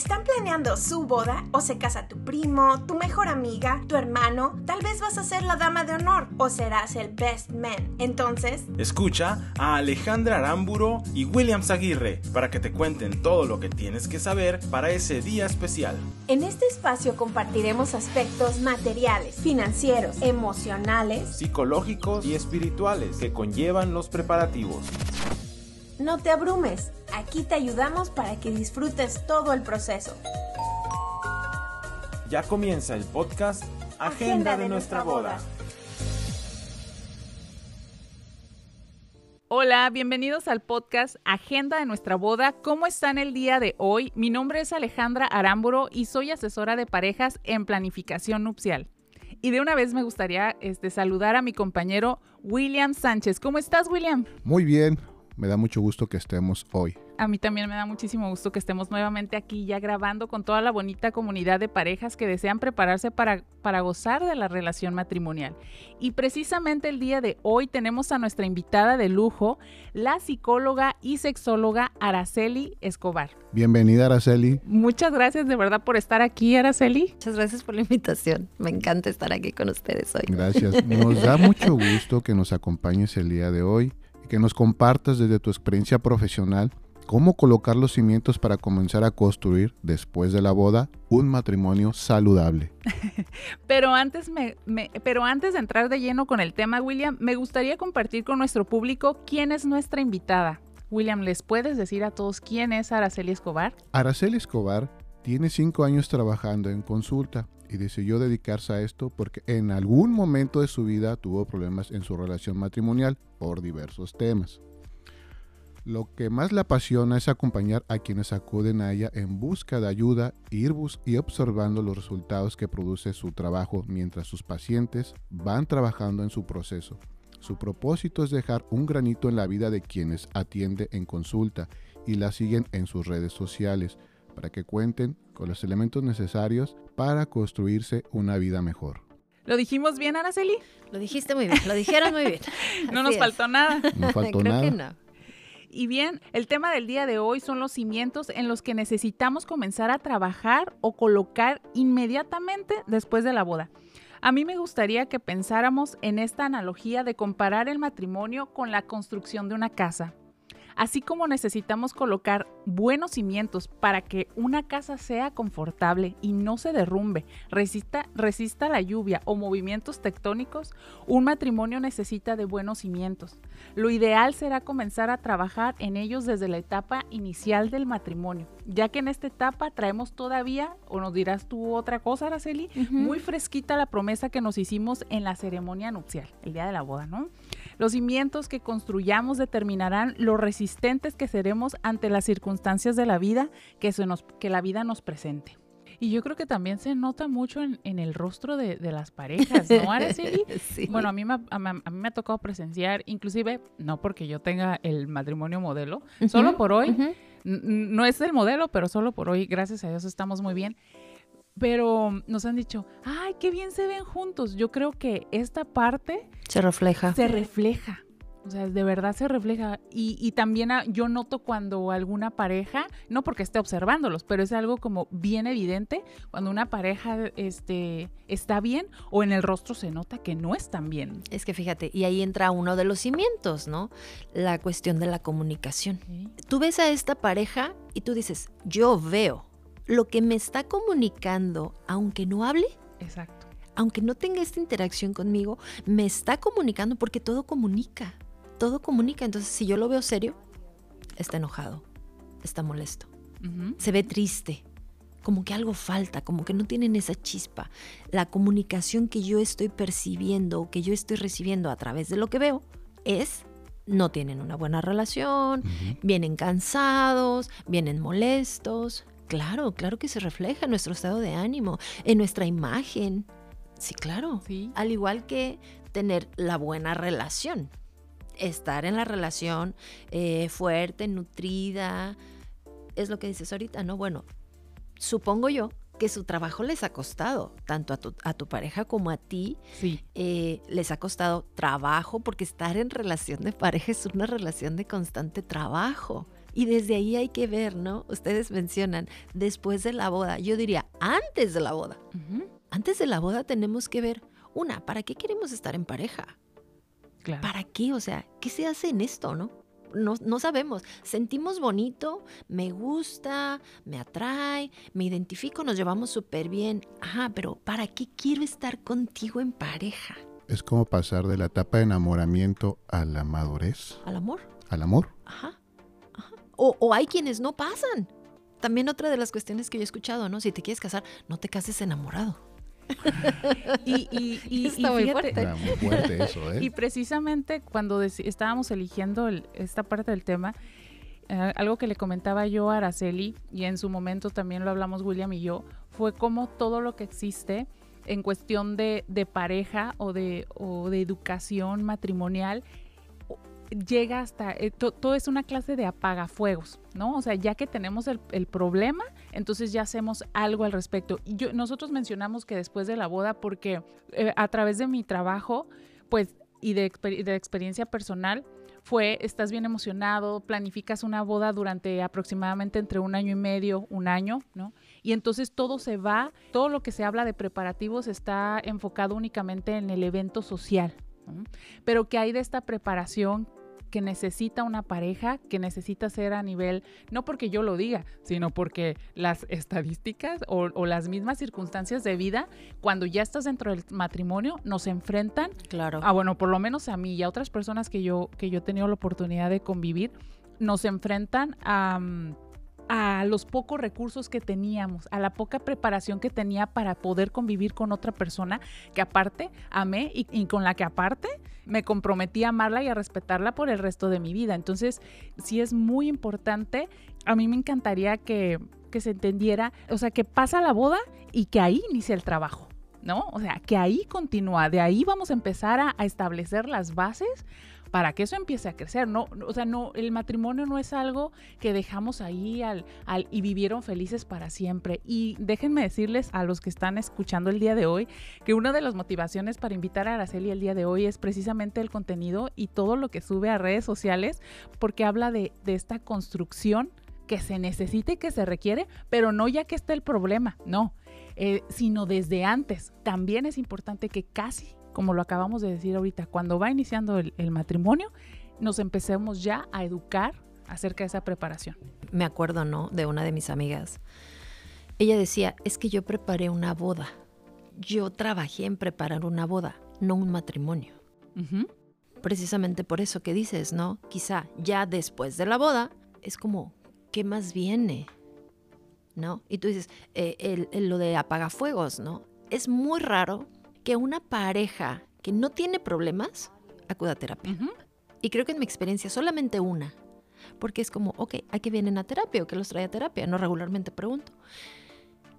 ¿Están planeando su boda o se casa tu primo, tu mejor amiga, tu hermano? Tal vez vas a ser la dama de honor o serás el best man. Entonces, escucha a Alejandra Aramburo y William Aguirre para que te cuenten todo lo que tienes que saber para ese día especial. En este espacio compartiremos aspectos materiales, financieros, emocionales, psicológicos y espirituales que conllevan los preparativos. No te abrumes, aquí te ayudamos para que disfrutes todo el proceso. Ya comienza el podcast Agenda, de, nuestra boda. Hola, bienvenidos al podcast Agenda de nuestra boda. ¿Cómo están el día de hoy? Mi nombre es Alejandra Arámburo y soy asesora de parejas en planificación nupcial. Y de una vez me gustaría este, saludar a mi compañero William Sánchez. ¿Cómo estás, William? Muy bien, me da mucho gusto que estemos hoy. A mí también me da muchísimo gusto que estemos nuevamente aquí ya grabando con toda la bonita comunidad de parejas que desean prepararse para, para gozar de la relación matrimonial. Y precisamente el día de hoy tenemos a nuestra invitada de lujo, la psicóloga y sexóloga Araceli Escobar. Bienvenida Araceli. Muchas gracias de verdad por estar aquí Araceli. Muchas gracias por la invitación. Me encanta estar aquí con ustedes hoy. Gracias. Nos da mucho gusto que nos acompañes el día de hoy que nos compartas desde tu experiencia profesional cómo colocar los cimientos para comenzar a construir, después de la boda, un matrimonio saludable. pero, antes pero antes de entrar de lleno con el tema, William, me gustaría compartir con nuestro público quién es nuestra invitada. William, ¿les puedes decir a todos quién es Araceli Escobar? Araceli Escobar tiene cinco años trabajando en consulta y decidió dedicarse a esto porque en algún momento de su vida tuvo problemas en su relación matrimonial por diversos temas. Lo que más le apasiona es acompañar a quienes acuden a ella en busca de ayuda ir y observando los resultados que produce su trabajo mientras sus pacientes van trabajando en su proceso. Su propósito es dejar un granito en la vida de quienes atiende en consulta y la siguen en sus redes sociales para que cuenten con los elementos necesarios para construirse una vida mejor. ¿Lo dijimos bien, Araceli? Lo dijiste muy bien, lo dijeron muy bien. no nos faltó nada. No faltó nada. Que no. Y bien, el tema del día de hoy son los cimientos en los que necesitamos comenzar a trabajar o colocar inmediatamente después de la boda. A mí me gustaría que pensáramos en esta analogía de comparar el matrimonio con la construcción de una casa. Así como necesitamos colocar buenos cimientos para que una casa sea confortable y no se derrumbe, resista, resista la lluvia o movimientos tectónicos, un matrimonio necesita de buenos cimientos. Lo ideal será comenzar a trabajar en ellos desde la etapa inicial del matrimonio, ya que en esta etapa traemos todavía, o nos dirás tú otra cosa, Araceli, muy fresquita la promesa que nos hicimos en la ceremonia nupcial, el día de la boda, ¿no? Los cimientos que construyamos determinarán lo resistentes que seremos ante las circunstancias de la vida que, nos, que la vida nos presente. Y yo creo que también se nota mucho en, el rostro de, las parejas, ¿no, Araceli? Sí. Bueno, a mí, me, a, mí me ha tocado presenciar, inclusive, no porque yo tenga el matrimonio modelo, solo por hoy, no es el modelo, pero solo por hoy, gracias a Dios, estamos muy bien pero nos han dicho, ay, qué bien se ven juntos. Yo creo que esta parte... Se refleja. Se refleja. O sea, de verdad se refleja. Y, también yo noto cuando alguna pareja, no porque esté observándolos, pero es algo como bien evidente, cuando una pareja este, está bien o en el rostro se nota que no están bien. Es que fíjate, y ahí entra uno de los cimientos, ¿no? La cuestión de la comunicación. Tú ves a esta pareja y tú dices, yo veo lo que me está comunicando, aunque no hable. Exacto. Aunque no tenga esta interacción conmigo, me está comunicando porque todo comunica. Todo comunica. Entonces, si yo lo veo serio, está enojado, está molesto, se ve triste, como que algo falta, como que no tienen esa chispa. La comunicación que yo estoy percibiendo o que yo estoy recibiendo a través de lo que veo es no tienen una buena relación, vienen cansados, vienen molestos, Claro, claro que se refleja en nuestro estado de ánimo, en nuestra imagen. Sí, claro. Sí. Al igual que tener la buena relación. Estar en la relación eh, fuerte, nutrida. Es lo que dices ahorita, ¿no? Bueno, supongo yo que su trabajo les ha costado, tanto a tu, pareja como a ti. Sí. Eh, les ha costado trabajo, porque estar en relación de pareja es una relación de constante trabajo Y desde ahí hay que ver, ¿no? Ustedes mencionan después de la boda. Yo diría antes de la boda. Antes de la boda tenemos que ver, una, ¿para qué queremos estar en pareja? Claro. ¿Para qué? O sea, ¿qué se hace en esto, no? No, no sabemos. Sentimos bonito, me gusta, me atrae, me identifico, nos llevamos súper bien. Ajá, pero ¿para qué quiero estar contigo en pareja? Es como pasar de la etapa de enamoramiento a la madurez, ¿Al amor? al amor. Ajá. ajá. O, o hay quienes no pasan. También otra de las cuestiones que yo he escuchado, ¿no? Si te quieres casar, no te cases enamorado. Y, y- y- y Está muy fíjate, fuerte. Era muy fuerte eso, ¿eh? Y precisamente cuando estábamos eligiendo el- esta parte del tema, eh, algo que le comentaba yo a Araceli, y en su momento también lo hablamos William y yo, fue como todo lo que existe en cuestión de, de pareja o de, o de educación matrimonial llega hasta, eh, to- todo es una clase de apagafuegos, ¿no? O sea, ya que tenemos el, problema, entonces ya hacemos algo al respecto. Yo, nosotros mencionamos que después de la boda, porque eh, a través de mi trabajo, pues, y de, de experiencia personal, fue, estás bien emocionado, planificas una boda durante aproximadamente entre un año y medio, un año, ¿no? Y entonces todo se va, todo lo que se habla de preparativos está enfocado únicamente en el evento social. Pero que hay de esta preparación que necesita una pareja, que necesita ser a nivel, no porque yo lo diga, sino porque las estadísticas o, o las mismas circunstancias de vida, cuando ya estás dentro del matrimonio, nos enfrentan Claro. Ah, bueno, por lo menos a mí y a otras personas que yo, que yo he tenido la oportunidad de convivir, nos enfrentan a, mm, a los pocos recursos que teníamos, a la poca preparación que tenía para poder convivir con otra persona que aparte amé y, y con la que aparte me comprometí a amarla y a respetarla por el resto de mi vida. Entonces, sí es muy importante. A mí me encantaría que, se entendiera, o sea, que pasa la boda y que ahí inicia el trabajo. ¿no? O sea, que ahí continúa, de ahí vamos a empezar a establecer las bases para que eso empiece a crecer, ¿no? O sea, no, el matrimonio no es algo que dejamos ahí al, al, y vivieron felices para siempre. Y déjenme decirles a los que están escuchando el día de hoy que una de las motivaciones para invitar a Araceli el día de hoy es precisamente el contenido y todo lo que sube a redes sociales, porque habla de, de esta construcción que se necesita y que se requiere, pero no ya que esté el problema, no, eh, sino desde antes. También es importante que casi, como lo acabamos de decir ahorita, cuando va iniciando el, el matrimonio, nos empecemos ya a educar acerca de esa preparación. Me acuerdo, ¿no? De una de mis amigas. Ella decía, es que yo preparé una boda. Yo trabajé en preparar una boda, no un matrimonio. Ujú. Precisamente por eso que dices, ¿no? Quizá ya después de la boda es como, ¿qué más viene? ¿No? Y tú dices, eh, el- el- lo de apagafuegos, ¿no? Es muy raro que una pareja que no tiene problemas acuda a terapia. Y creo que en mi experiencia solamente una. Porque es como, ok, ¿a qué vienen a terapia o qué los trae a terapia? No regularmente pregunto.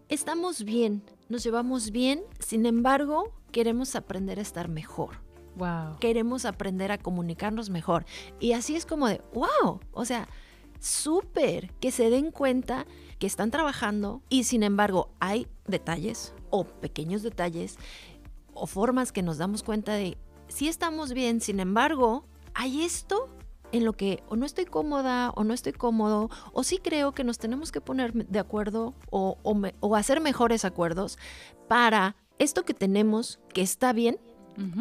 Estamos bien, nos llevamos bien, sin embargo, queremos aprender a estar mejor. Wow. Queremos aprender a comunicarnos mejor. Y así es como de, wow, o sea, súper que se den cuenta que están trabajando y sin embargo hay detalles o pequeños detalles o formas que nos damos cuenta de, sí estamos bien, sin embargo, hay esto en lo que o no estoy cómoda o no estoy cómodo o sí creo que nos tenemos que poner de acuerdo o, o me- o hacer mejores acuerdos para esto que tenemos que está bien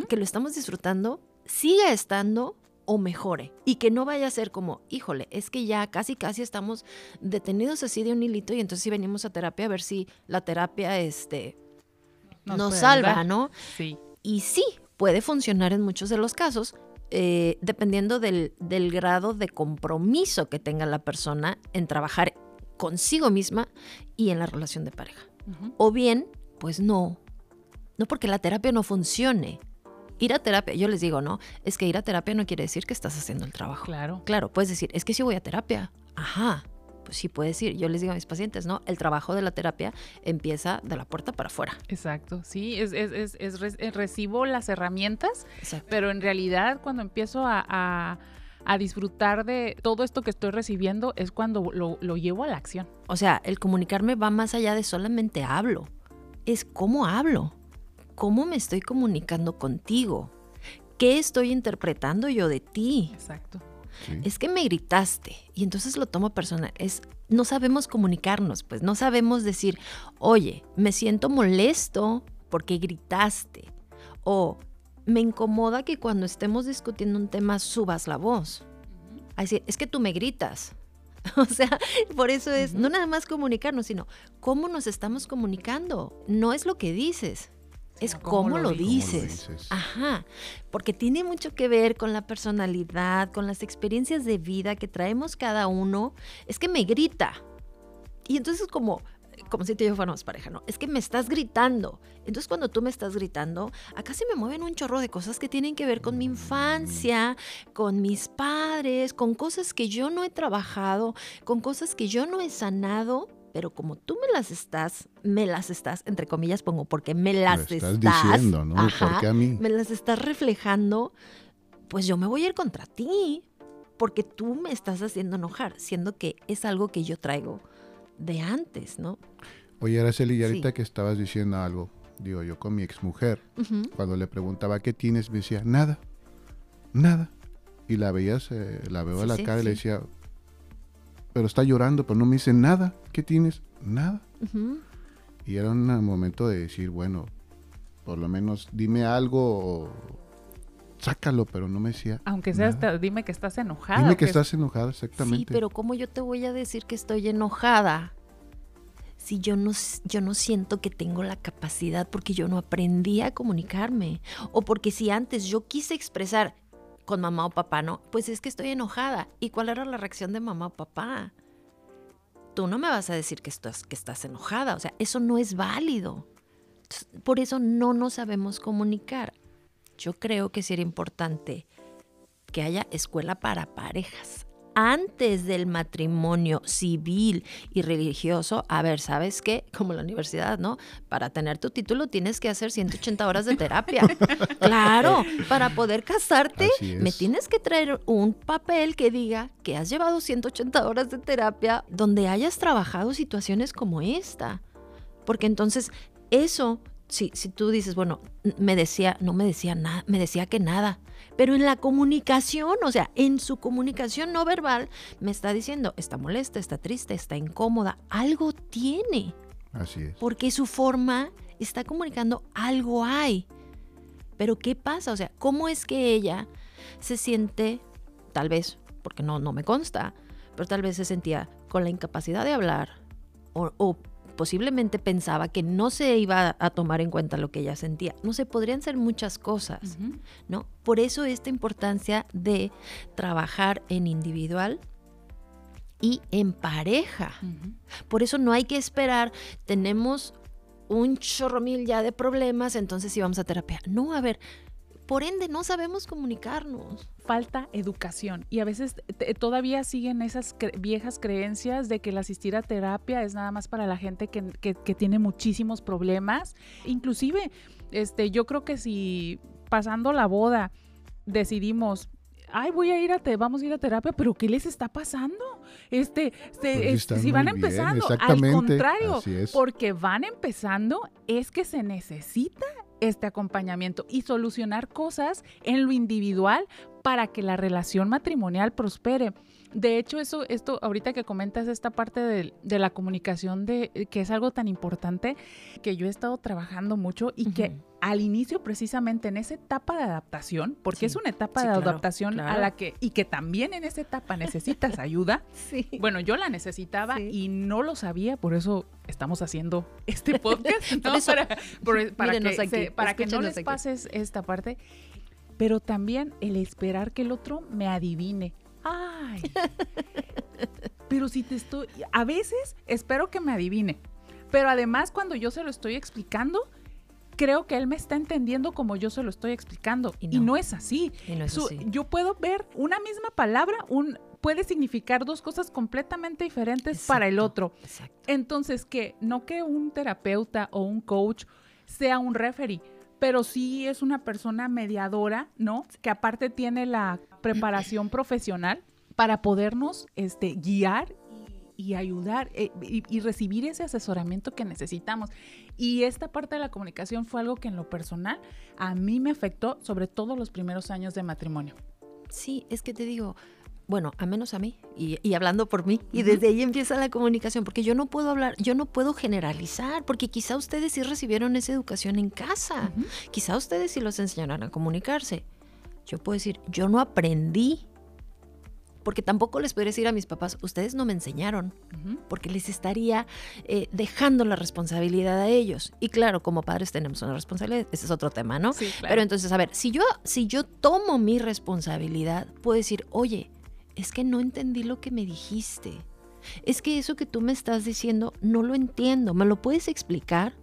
que lo estamos disfrutando siga estando o mejore. Y que no vaya a ser como, híjole, es que ya casi casi estamos detenidos así de un hilito y entonces sí venimos a terapia a ver si la terapia este nos, salva. ¿no? Sí. Y sí, puede funcionar en muchos de los casos, eh, dependiendo del, del grado de compromiso que tenga la persona en trabajar consigo misma y en la relación de pareja. O bien, pues no. No porque la terapia no funcione. Ir a terapia, yo les digo, ¿no? Es que ir a terapia no quiere decir que estás haciendo el trabajo. Claro. Claro, puedes decir, es que si voy a terapia. Ajá, pues sí puedes ir. Yo les digo a mis pacientes, ¿no? El trabajo de la terapia empieza de la puerta para afuera. Exacto. Sí, es, es, es, es re- recibo las herramientas Exacto. pero en realidad cuando empiezo a, a- a disfrutar de todo esto que estoy recibiendo es cuando lo, lo llevo a la acción. O sea, el comunicarme va más allá de solamente hablo. Es cómo hablo. ¿Cómo me estoy comunicando contigo? ¿Qué estoy interpretando yo de ti? Exacto. Es que me gritaste. Y entonces lo tomo personal. Es, no sabemos comunicarnos, pues no sabemos decir, oye, me siento molesto porque gritaste. O me incomoda que cuando estemos discutiendo un tema subas la voz. Así, es que tú me gritas. O sea, por eso es no nada más comunicarnos, sino cómo nos estamos comunicando. No es lo que dices, es cómo, lo, dices. Ajá, porque tiene mucho que ver con la personalidad, con las experiencias de vida que traemos cada uno. Es que me grita. Y entonces como como si te yo fuéramos pareja, ¿no? Es que me estás gritando. Entonces cuando tú me estás gritando, acá se me mueven un chorro de cosas que tienen que ver con mi infancia, con mis padres, con cosas que yo no he trabajado, con cosas que yo no he sanado, pero como tú me las estás, me las estás, entre comillas pongo, porque me las estás, diciendo, ¿no? Ajá, a mí? Me las estás reflejando, pues yo me voy a ir contra ti, porque tú me estás haciendo enojar, siendo que es algo que yo traigo de antes, ¿no? Oye, Araceli, y ahorita que estabas diciendo algo, digo yo con mi exmujer, cuando le preguntaba qué tienes, me decía, nada, nada. Y la veías, la veo a la cara y le decía, pero está llorando, pero no me dice nada, ¿qué tienes? Nada. Y era un momento de decir, bueno, por lo menos dime algo sácalo, pero no me decía. Aunque sea hasta, dime que estás enojada. Dime que, estás enojada, exactamente. Sí, pero ¿cómo yo te voy a decir que estoy enojada? Si yo no, yo no siento que tengo la capacidad porque yo no aprendí a comunicarme. O porque si antes yo quise expresar con mamá o papá, no, pues es que estoy enojada. ¿Y cuál era la reacción de mamá o papá? Tú no me vas a decir que estás, que estás enojada. O sea, eso no es válido. Por eso no nos sabemos comunicar yo creo que sería importante que haya escuela para parejas. Antes del matrimonio civil y religioso, a ver, ¿sabes qué? Como la universidad, ¿no? Para tener tu título tienes que hacer 180 horas de terapia. claro, para poder casarte me tienes que traer un papel que diga que has llevado 180 horas de terapia donde hayas trabajado situaciones como esta. Porque entonces eso si, si tú dices, bueno, me decía, no me decía nada, me decía que nada, pero en la comunicación, o sea, en su comunicación no verbal, me está diciendo, está molesta, está triste, está incómoda, algo tiene. Así es. Porque su forma está comunicando algo hay. Pero ¿qué pasa? O sea, ¿cómo es que ella se siente, tal vez, porque no, no me consta, pero tal vez se sentía con la incapacidad de hablar o, o posiblemente pensaba que no se iba a tomar en cuenta lo que ella sentía. No se podrían ser muchas cosas, ¿no? Por eso esta importancia de trabajar en individual y en pareja. Por eso no hay que esperar, tenemos un chorro mil ya de problemas, entonces sí vamos a terapia. No, a ver, por ende no sabemos comunicarnos. Falta educación y a veces todavía siguen esas viejas creencias de que la asistir a terapia es nada más para la gente que, tiene muchísimos problemas. Inclusive, este, yo creo que si pasando la boda decidimos ay, voy a ir a te, vamos a ir a terapia, pero ¿qué les está pasando? Este, pues si van empezando, al contrario, porque van empezando, es que se necesita este acompañamiento y solucionar cosas en lo individual para que la relación matrimonial prospere. De hecho, eso, esto, ahorita que comentas esta parte de, la comunicación, de, que es algo tan importante, que yo he estado trabajando mucho y que al inicio, precisamente en esa etapa de adaptación, porque es una etapa de adaptación a la que, y que también en esa etapa necesitas ayuda. sí. Bueno, yo la necesitaba y no lo sabía, por eso estamos haciendo este podcast, ¿no? para, que, para que no les pases esta parte pero también el esperar que el otro me adivine. Ay. pero si te estoy, a veces espero que me adivine, pero además cuando yo se lo estoy explicando, creo que él me está entendiendo como yo se lo estoy explicando. Y no, es así. Yo puedo ver una misma palabra, un, puede significar dos cosas completamente diferentes para el otro. Entonces, que no que un terapeuta o un coach sea un referee pero sí es una persona mediadora, ¿no? Que aparte tiene la preparación profesional para podernos este, guiar y ayudar eh, y, recibir ese asesoramiento que necesitamos. Y esta parte de la comunicación fue algo que en lo personal a mí me afectó, sobre todo los primeros años de matrimonio. Sí, es que te digo, bueno, a menos a mí, y, hablando por mí, y desde ahí empieza la comunicación, porque yo no puedo hablar, yo no puedo generalizar, porque quizá ustedes sí recibieron esa educación en casa, quizá ustedes sí los enseñaron a comunicarse. Yo puedo decir, yo no aprendí porque tampoco les podría decir a mis papás, ustedes no me enseñaron, porque les estaría eh, dejando la responsabilidad a ellos. Y claro, como padres tenemos una responsabilidad, ese es otro tema, ¿no? Pero entonces, a ver, si yo, si yo tomo mi responsabilidad, puedo decir, oye, es que no entendí lo que me dijiste. Es que eso que tú me estás diciendo no lo entiendo. ¿Me lo puedes explicar?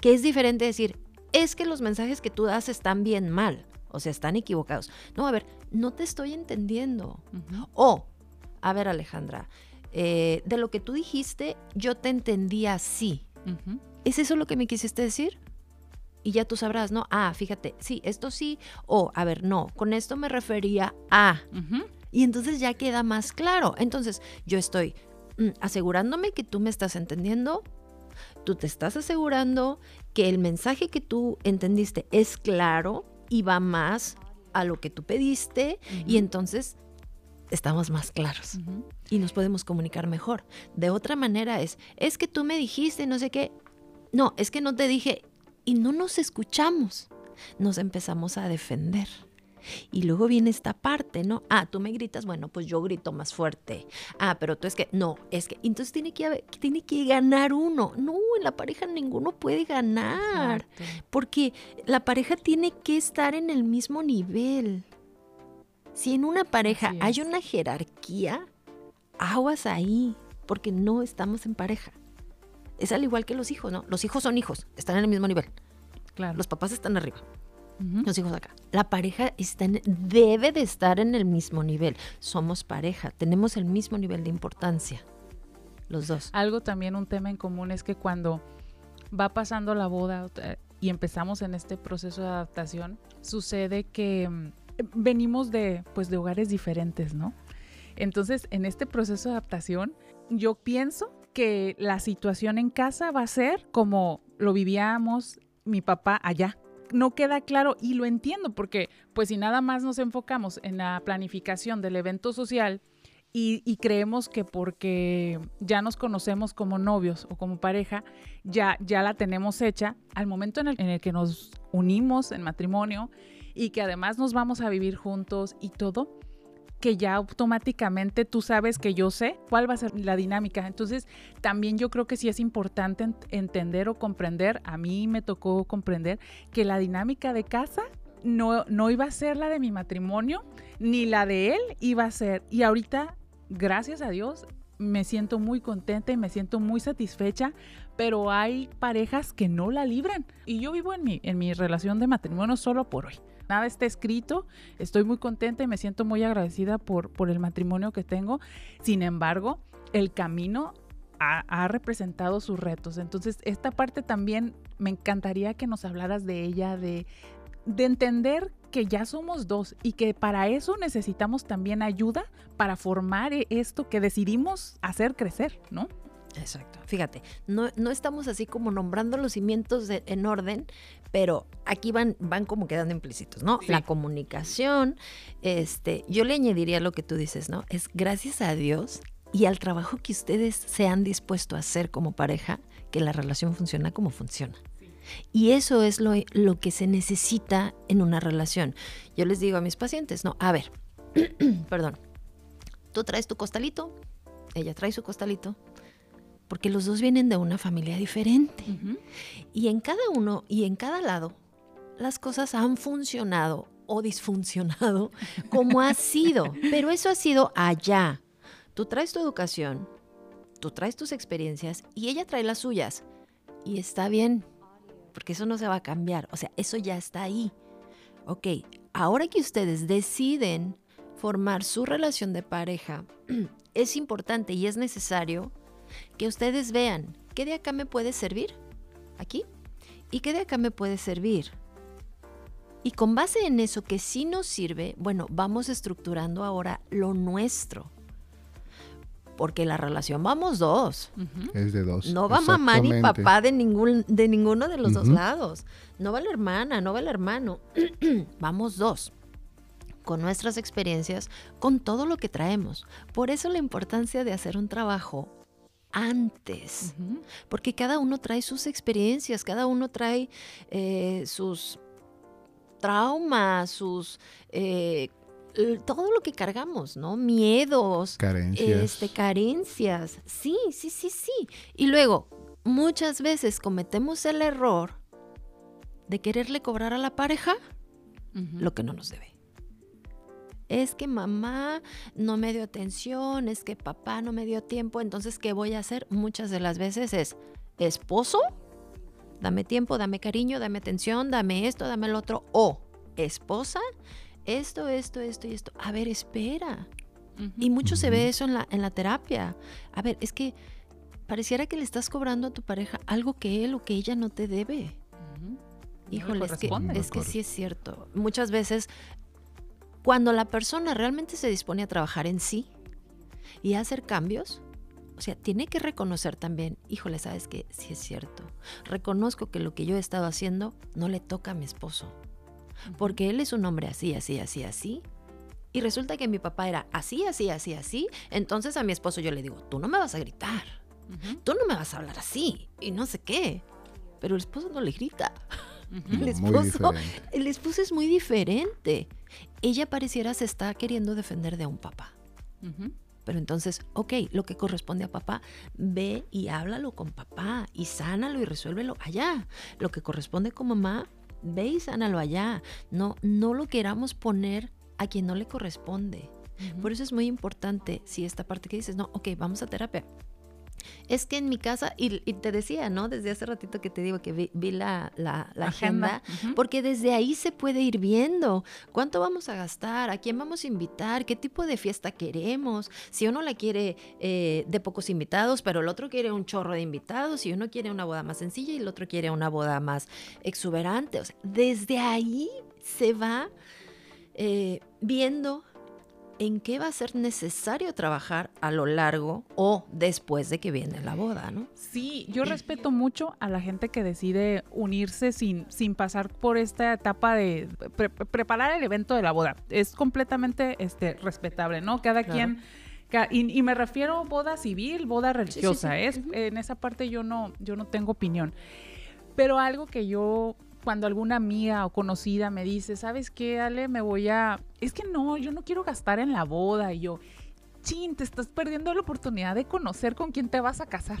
Que es diferente decir, es que los mensajes que tú das están bien mal o sea, están equivocados. No, a ver, no te estoy entendiendo. O, a ver, Alejandra, eh, de lo que tú dijiste, yo te entendí así. ¿Es eso lo que me quisiste decir? Y ya tú sabrás, ¿no? Ah, fíjate, sí, esto sí. O, a ver, no, con esto me refería a. Y entonces ya queda más claro. Entonces, yo estoy mm, asegurándome que tú me estás entendiendo. Tú te estás asegurando que el mensaje que tú entendiste es claro y va más a lo que tú pediste y entonces estamos más claros y nos podemos comunicar mejor. De otra manera es, es que tú me dijiste no sé qué, no, es que no te dije y no nos escuchamos, nos empezamos a defender. Y luego viene esta parte, ¿no? Ah, tú me gritas, bueno, pues yo grito más fuerte. Ah, pero tú es que, no, es que, entonces tiene que, tiene que ganar uno. No, en la pareja ninguno puede ganar, porque la pareja tiene que estar en el mismo nivel. Si en una pareja hay una jerarquía, aguas ahí, porque no estamos en pareja. Es al igual que los hijos, ¿no? Los hijos son hijos, están en el mismo nivel. Claro. Los papás están arriba los hijos acá. La pareja está debe de estar en el mismo nivel. Somos pareja, tenemos el mismo nivel de importancia. Los dos. Algo también, un tema en común es que cuando va pasando la boda y empezamos en este proceso de adaptación, sucede que mm, venimos de, pues, de hogares diferentes, ¿no? Entonces, en este proceso de adaptación, yo pienso que la situación en casa va a ser como lo vivíamos mi papá allá no queda claro y lo entiendo porque pues si nada más nos enfocamos en la planificación del evento social y, creemos que porque ya nos conocemos como novios o como pareja, ya, ya la tenemos hecha al momento en el, en el que nos unimos en matrimonio y que además nos vamos a vivir juntos y todo, que ya automáticamente tú sabes que yo sé cuál va a ser la dinámica. Entonces, también yo creo que sí es importante entender o comprender, a mí me tocó comprender que la dinámica de casa no, no iba a ser la de mi matrimonio, ni la de él iba a ser. Y ahorita, gracias a Dios, me siento muy contenta y me siento muy satisfecha, pero hay parejas que no la libran. Y yo vivo en mi, en mi relación de matrimonio solo por hoy nada está escrito. Estoy muy contenta y me siento muy agradecida por, por el matrimonio que tengo. Sin embargo, el camino ha, representado sus retos. Entonces, esta parte también me encantaría que nos hablaras de ella, de, de entender que ya somos dos y que para eso necesitamos también ayuda para formar e, esto que decidimos hacer crecer, ¿no? Exacto. Fíjate, no, no, estamos así como nombrando los cimientos en orden, pero aquí van, van como quedando implícitos, ¿no? La comunicación, este, yo le añadiría lo que tú dices, ¿no? Es gracias a Dios y al trabajo que ustedes se han dispuesto a hacer como pareja, que la relación funciona como funciona. Y eso es lo, lo que se necesita en una relación. Yo les digo a mis pacientes, no, a ver, perdón, tú traes tu costalito, ella trae su costalito, porque los dos vienen de una familia diferente. Y en cada uno y en cada lado, las cosas han funcionado o disfuncionado como ha sido, pero eso ha sido allá. Tú traes tu educación, tú traes tus experiencias y ella trae las suyas. Y está bien, porque eso no se va a cambiar, o sea, eso ya está ahí. Ok, ahora que ustedes deciden formar su relación de pareja, es importante y es necesario que ustedes vean qué de acá me puede servir, aquí, y qué de acá me puede servir. Y con base en eso que sí nos sirve, bueno, vamos estructurando ahora lo nuestro. Porque la relación vamos dos. Es de dos. No va mamá ni papá de, ningún, de ninguno de los dos lados. No va la hermana, no va el hermano. vamos dos. con nuestras experiencias, con todo lo que traemos. Por eso la importancia de hacer un trabajo antes, porque cada uno trae sus experiencias, cada uno trae eh, sus traumas, sus... Eh, todo lo que cargamos, ¿no? Miedos, carencias. Este, carencias. Sí, sí, sí, sí. Y luego, muchas veces cometemos el error de quererle cobrar a la pareja lo que no nos debe. Es que mamá no me dio atención, es que papá no me dio tiempo, entonces ¿qué voy a hacer? Muchas de las veces es esposo, dame tiempo, dame cariño, dame atención, dame esto, dame el otro, o esposa, esto, esto, esto y esto. A ver, espera. Y mucho se ve eso en la, en la terapia. A ver, es que pareciera que le estás cobrando a tu pareja algo que él o que ella no te debe. Híjole, es que, es que sí es cierto. Muchas veces, cuando la persona realmente se dispone a trabajar en sí y a hacer cambios, o sea, tiene que reconocer también, híjole, sabes que sí es cierto. Reconozco que lo que yo he estado haciendo no le toca a mi esposo. Porque él es un hombre así, así, así, así. Y resulta que mi papá era así, así, así, así. Entonces a mi esposo yo le digo, tú no me vas a gritar. Tú no me vas a hablar así. Y no sé qué. Pero el esposo no le grita. El esposo, el esposo es muy diferente. Ella pareciera se está queriendo defender de un papá. Pero entonces, ok, lo que corresponde a papá, ve y háblalo con papá y sánalo y resuélvelo allá. Lo que corresponde con mamá, ve y sánalo allá. No, no lo queramos poner a quien no le corresponde. Por eso es muy importante, si esta parte que dices, no, ok, vamos a terapia, es que en mi casa, y, te decía, ¿no? Desde hace ratito que te digo que vi, la, agenda, porque desde ahí se puede ir viendo cuánto vamos a gastar, a quién vamos a invitar, qué tipo de fiesta queremos, si uno la quiere eh, de pocos invitados, pero el otro quiere un chorro de invitados, si uno quiere una boda más sencilla y el otro quiere una boda más exuberante. O sea, desde ahí se va eh, viendo en qué va a ser necesario trabajar a lo largo o después de que viene la boda, ¿no? Sí, yo respeto mucho a la gente que decide unirse sin, sin pasar por esta etapa de preparar el evento de la boda. Es completamente este, respetable, ¿no? Cada quien... Y, me refiero a boda civil, boda religiosa. Es, En esa parte yo no, yo no tengo opinión. Pero algo que yo cuando alguna amiga o conocida me dice, ¿sabes qué, Ale? Me voy a... Es que no, yo no quiero gastar en la boda. Y yo, chin, te estás perdiendo la oportunidad de conocer con quién te vas a casar.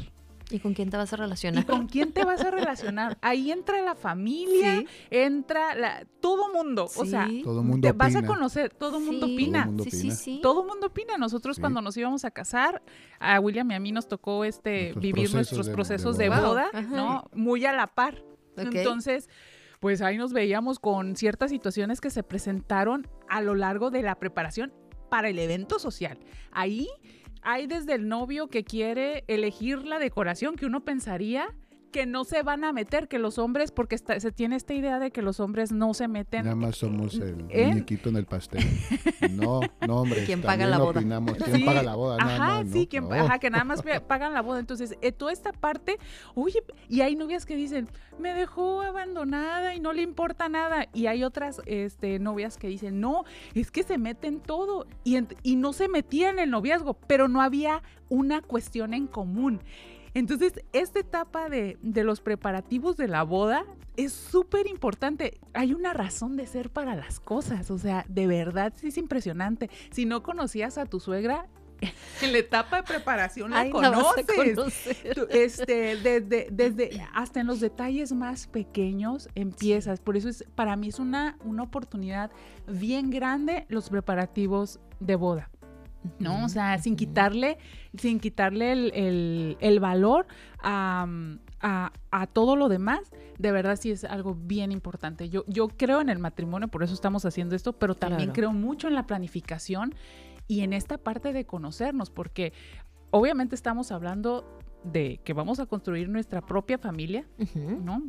¿Y con quién te vas a relacionar? con quién te vas a relacionar? Ahí entra la familia, entra la, todo mundo. O sea, todo mundo te vas a conocer, todo mundo opina. Todo sí, sí, Todo mundo opina. Nosotros cuando nos íbamos a casar, a William y a mí nos tocó este vivir nuestros procesos de, boda, ¿no? Muy a la par. Entonces, pues ahí nos veíamos con ciertas situaciones que se presentaron a lo largo de la preparación para el evento social. Ahí hay desde el novio que quiere elegir la decoración que uno pensaría que no se van a meter, que los hombres, porque se tiene esta idea de que los hombres no se meten. Nada más somos el ¿Eh? muñequito en el pastel. No, no, hombre. ¿Quién paga la boda? ¿Quién paga la boda? ajá, sí, ajá, que nada más pagan la boda. Entonces, eh, toda esta parte, oye, y hay novias que dicen, me dejó abandonada y no le importa nada. Y hay otras este, novias que dicen, no, es que se meten todo. Y, y no se metían en el noviazgo, pero no había una cuestión en común. Entonces, esta etapa de, los preparativos de la boda es súper importante. Hay una razón de ser para las cosas. O sea, de verdad sí es impresionante. Si no conocías a tu suegra, en la etapa de preparación la conoces. este, desde, desde, hasta en los detalles más pequeños empiezas. Por eso es, para mí es una, una oportunidad bien grande los preparativos de boda. ¿No? O sea, sin quitarle, sin quitarle el, valor a, todo lo demás, de verdad sí es algo bien importante. Yo, yo creo en el matrimonio, por eso estamos haciendo esto, pero también creo mucho en la planificación y en esta parte de conocernos, porque obviamente estamos hablando de que vamos a construir nuestra propia familia, ¿no?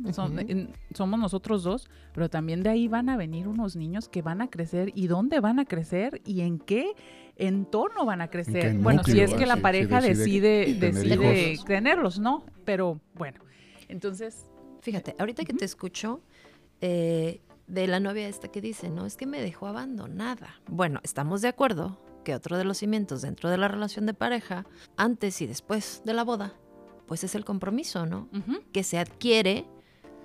somos nosotros dos, pero también de ahí van a venir unos niños que van a crecer y dónde van a crecer y en qué entorno van a crecer. Bueno, si es que la pareja decide, decide, tenerlos, ¿no? Pero bueno, entonces... Fíjate, ahorita que te escucho, eh, de la novia esta que dice, no, es que me dejó abandonada. Bueno, estamos de acuerdo que otro de los cimientos dentro de la relación de pareja, antes y después de la boda, pues es el compromiso, ¿no? Que se adquiere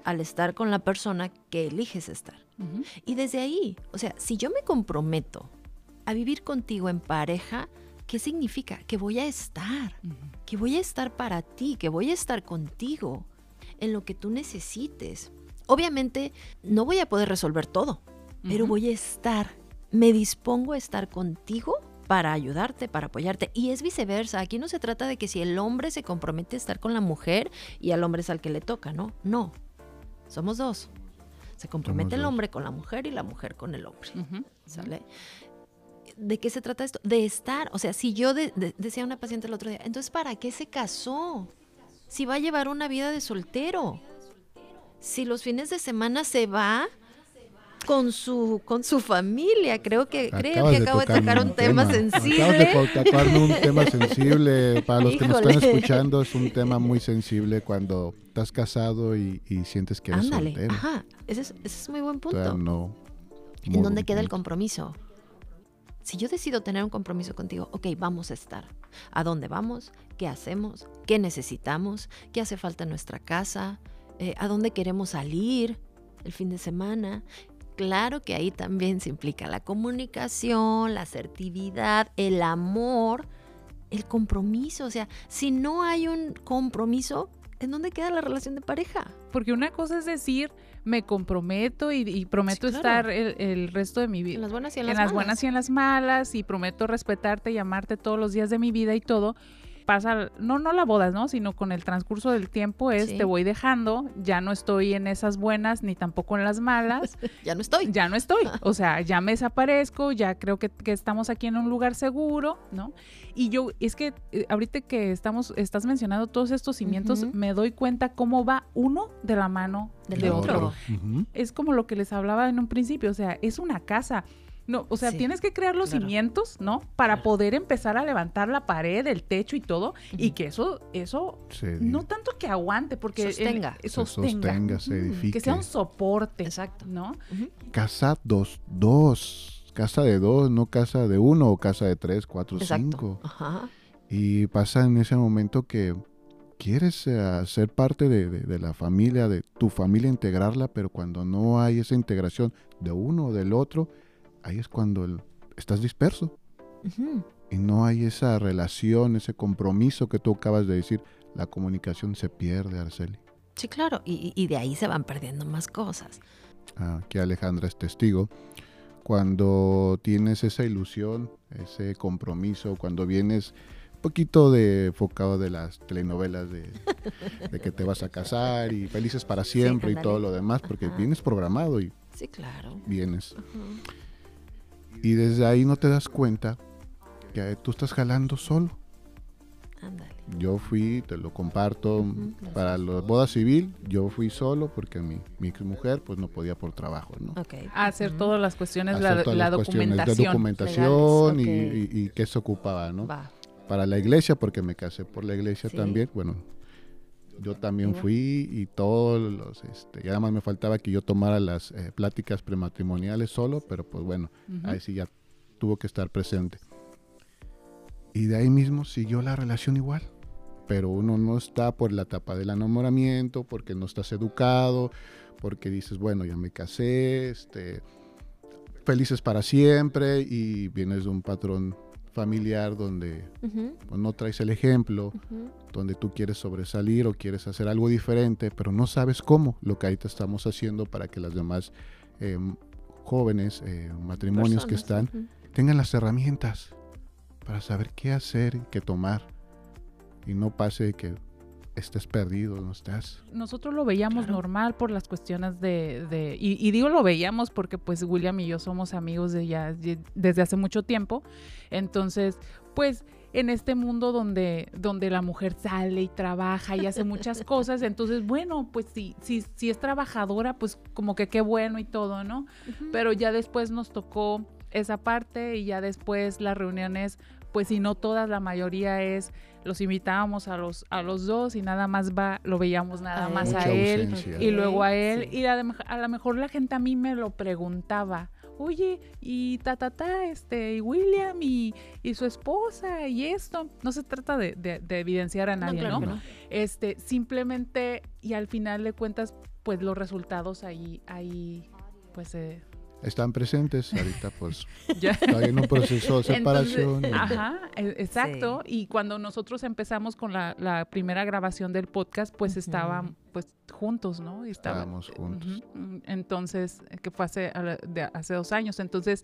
al estar con la persona que eliges estar. Y desde ahí, o sea, si yo me comprometo a vivir contigo en pareja, ¿qué significa? Que voy a estar, que voy a estar para ti, que voy a estar contigo en lo que tú necesites. Obviamente no voy a poder resolver todo, pero voy a estar, me dispongo a estar contigo para ayudarte, para apoyarte. Y es viceversa. Aquí no se trata de que si el hombre se compromete a estar con la mujer y al hombre es al que le toca, ¿no? No. Somos dos. Se compromete el hombre con la mujer y la mujer con el hombre. ¿Sale? ¿De qué se trata esto? De estar. O sea, si yo decía a una paciente el otro día, entonces, ¿para qué se casó? Si va a llevar una vida de soltero. Si los fines de semana se va con su con su familia. Creo que creo que acabo de tocar un, tema, sensible. Acabas de tocar un tema sensible. Para los que nos están escuchando, es un tema muy sensible cuando estás casado y, sientes que eres Ándale, soltero. Ajá, ese es, ese es muy buen punto. no, ¿En dónde queda el compromiso? Si yo decido tener un compromiso contigo, ok, vamos a estar. ¿A dónde vamos? ¿Qué hacemos? ¿Qué necesitamos? ¿Qué hace falta en nuestra casa? Eh, ¿A dónde queremos salir el fin de semana? Claro que ahí también se implica la comunicación, la asertividad, el amor, el compromiso. O sea, si no hay un compromiso, ¿en dónde queda la relación de pareja? Porque una cosa es decir, me comprometo y, prometo estar el, resto de mi vida. En las buenas y en las malas. En las buenas y en las malas, y prometo respetarte y amarte todos los días de mi vida y todo pasa, no, no la boda, ¿no? Sino con el transcurso del tiempo es, te voy dejando, ya no estoy en esas buenas ni tampoco en las malas. ya no estoy. Ya no estoy. O sea, ya me desaparezco, ya creo que, estamos aquí en un lugar seguro, ¿no? Y yo, es que eh, ahorita que estamos, estás mencionando todos estos cimientos, me doy cuenta cómo va uno de la mano del de otro. Es como lo que les hablaba en un principio, o sea, es una casa. No, o sea, tienes que crear los cimientos, ¿no? Para poder empezar a levantar la pared, el techo y todo, y que eso, eso, no tanto que aguante, porque sostenga, se sostenga, se edifique. que sea un soporte, exacto, ¿no? Casa dos, dos, casa de dos, no casa de uno o casa de tres, cuatro, cinco. Ajá. Y pasa en ese momento que quieres eh, ser parte de, de, la familia, de tu familia, integrarla, pero cuando no hay esa integración de uno o del otro, ahí es cuando estás disperso. Y no hay esa relación, ese compromiso que tú acabas de decir. La comunicación se pierde, Arceli. Sí, claro, y, de ahí se van perdiendo más cosas. Aquí Alejandra es testigo. Cuando tienes esa ilusión, ese compromiso, cuando vienes un poquito de enfocado de las telenovelas de, que te vas a casar y felices para siempre y todo lo demás, porque vienes programado y sí, claro. vienes. Y desde ahí no te das cuenta que tú estás jalando solo. Ándale. Yo fui, te lo comparto, para la boda civil, yo fui solo porque mi, mi mujer pues no podía por trabajo, ¿no? Hacer todas las cuestiones, la, la documentación. de documentación y, y, qué se ocupaba, ¿no? Para la iglesia, porque me casé por la iglesia también, bueno, yo también fui y todos los, este, y además me faltaba que yo tomara las eh, pláticas prematrimoniales solo, pero pues bueno, ahí sí ya tuvo que estar presente. Y de ahí mismo siguió la relación igual, pero uno no está por la etapa del enamoramiento, porque no estás educado, porque dices, bueno, ya me casé, este, felices para siempre y vienes de un patrón familiar donde pues, no traes el ejemplo, donde tú quieres sobresalir o quieres hacer algo diferente, pero no sabes cómo, lo que ahí te estamos haciendo para que las demás eh, jóvenes, eh, matrimonios que están, tengan las herramientas para saber qué hacer y qué tomar. Y no pase que estés perdido, no estás. Nosotros lo veíamos normal por las cuestiones de, y, digo lo veíamos porque pues William y yo somos amigos de ya desde hace mucho tiempo, entonces pues en este mundo donde, donde la mujer sale y trabaja y hace muchas cosas, entonces bueno, pues si, si, si es trabajadora, pues como que qué bueno y todo, ¿no? Pero ya después nos tocó esa parte y ya después las reuniones pues si no todas, la mayoría es, los invitábamos a los, a los dos y nada más va, lo veíamos nada A más a él ausencia. y luego a él. sí. Y a, lo mej- a lo mejor la gente a mí me lo preguntaba. Oye, y ta, ta, ta, este, y William y, y su esposa y esto. No se trata de, de- de evidenciar a nadie, claro ¿no? que no. Este, simplemente, y al final de cuentas, pues los resultados ahí, ahí, pues eh, Están presentes ahorita, pues ya. está en un proceso de separación. Entonces, ajá, e- exacto. Y cuando nosotros empezamos con la, la primera grabación del podcast, pues Ujú. estaban pues juntos, ¿no? Y estaban- Estábamos juntos. Ujú. Entonces, que fue hace, de- hace dos años. Entonces,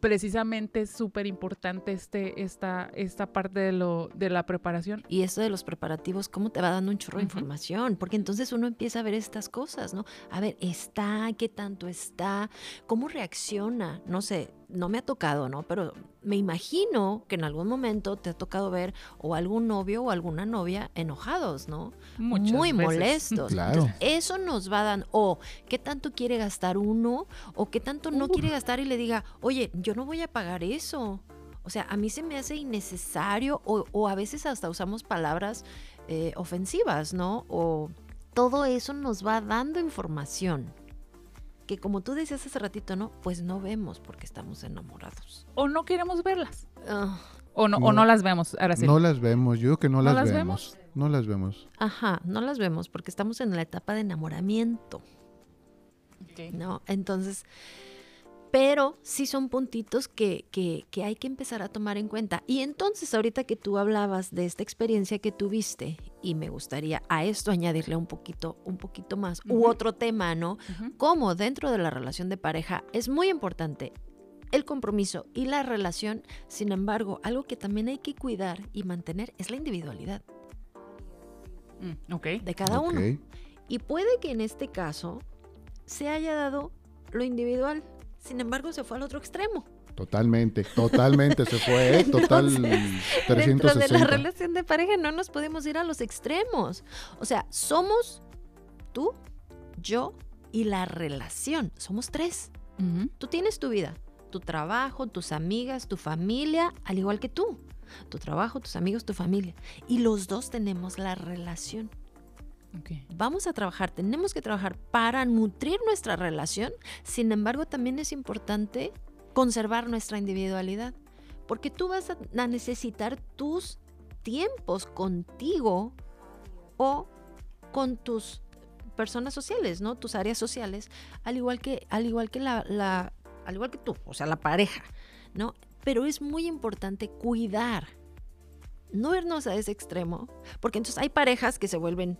precisamente es súper importante este, esta, esta parte de, lo, de la preparación. Y esto de los preparativos, ¿cómo te va dando un chorro de información? Porque entonces uno empieza a ver estas cosas, ¿no? A ver, ¿está? ¿Qué tanto está? ¿Cómo reacciona? No sé, no me ha tocado, ¿no? Pero me imagino que en algún momento te ha tocado ver o algún novio o alguna novia enojados, ¿no? Muchas Muy veces. molestos. Claro. Entonces, eso nos va dando, o qué tanto quiere gastar uno, o qué tanto no quiere gastar y le diga, oye, yo no voy a pagar eso. O sea, a mí se me hace innecesario, o, o a veces hasta usamos palabras eh, ofensivas, ¿no? O todo eso nos va dando información que como tú decías hace ratito, ¿no? Pues no vemos porque estamos enamorados. O no queremos verlas. Ah, O no, o No. las vemos. Ahora sí. No las vemos, yo digo que no, ¿No las, las vemos. No las vemos. ajá, no las vemos porque estamos en la etapa de enamoramiento. ¿no? Entonces, pero sí son puntitos que, que, que hay que empezar a tomar en cuenta. Y entonces, ahorita que tú hablabas de esta experiencia que tuviste, y me gustaría a esto añadirle un poquito, un poquito más, u otro tema, ¿no? Ujú. Cómo dentro de la relación de pareja es muy importante el compromiso y la relación, sin embargo, algo que también hay que cuidar y mantener es la individualidad Mm, ok. de cada uno. Y puede que en este caso se haya dado lo individual, sin embargo se fue al otro extremo. Totalmente, totalmente se fue, ¿eh? Total Entonces, 360. Dentro de la relación de pareja no nos podemos ir a los extremos. O sea, somos tú, yo y la relación. Somos tres. Tú tienes tu vida, tu trabajo, tus amigas, tu familia, al igual que tú. Tu trabajo, tus amigos, tu familia. Y los dos tenemos la relación. Vamos a trabajar, tenemos que trabajar para nutrir nuestra relación. Sin embargo, también es importante conservar nuestra individualidad. Porque tú vas a necesitar tus tiempos contigo o con tus personas sociales, ¿no? Tus áreas sociales, al igual que, al igual que la- al igual que tú, o sea, la pareja, ¿no? Pero es muy importante cuidar, no irnos a ese extremo, porque entonces hay parejas que se vuelven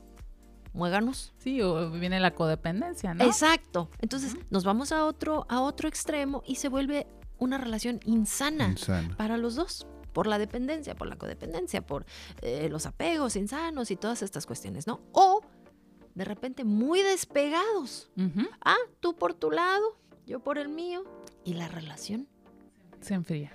muéganos. Sí, o viene la codependencia, ¿no? Exacto. Entonces nos vamos a otro, a otro extremo y se vuelve una relación insana Insana. para los dos. Por la dependencia, por la codependencia, por eh, los apegos insanos y todas estas cuestiones, ¿no? O de repente muy despegados. Ah, tú por tu lado, yo por el mío. Y la relación Se enfría.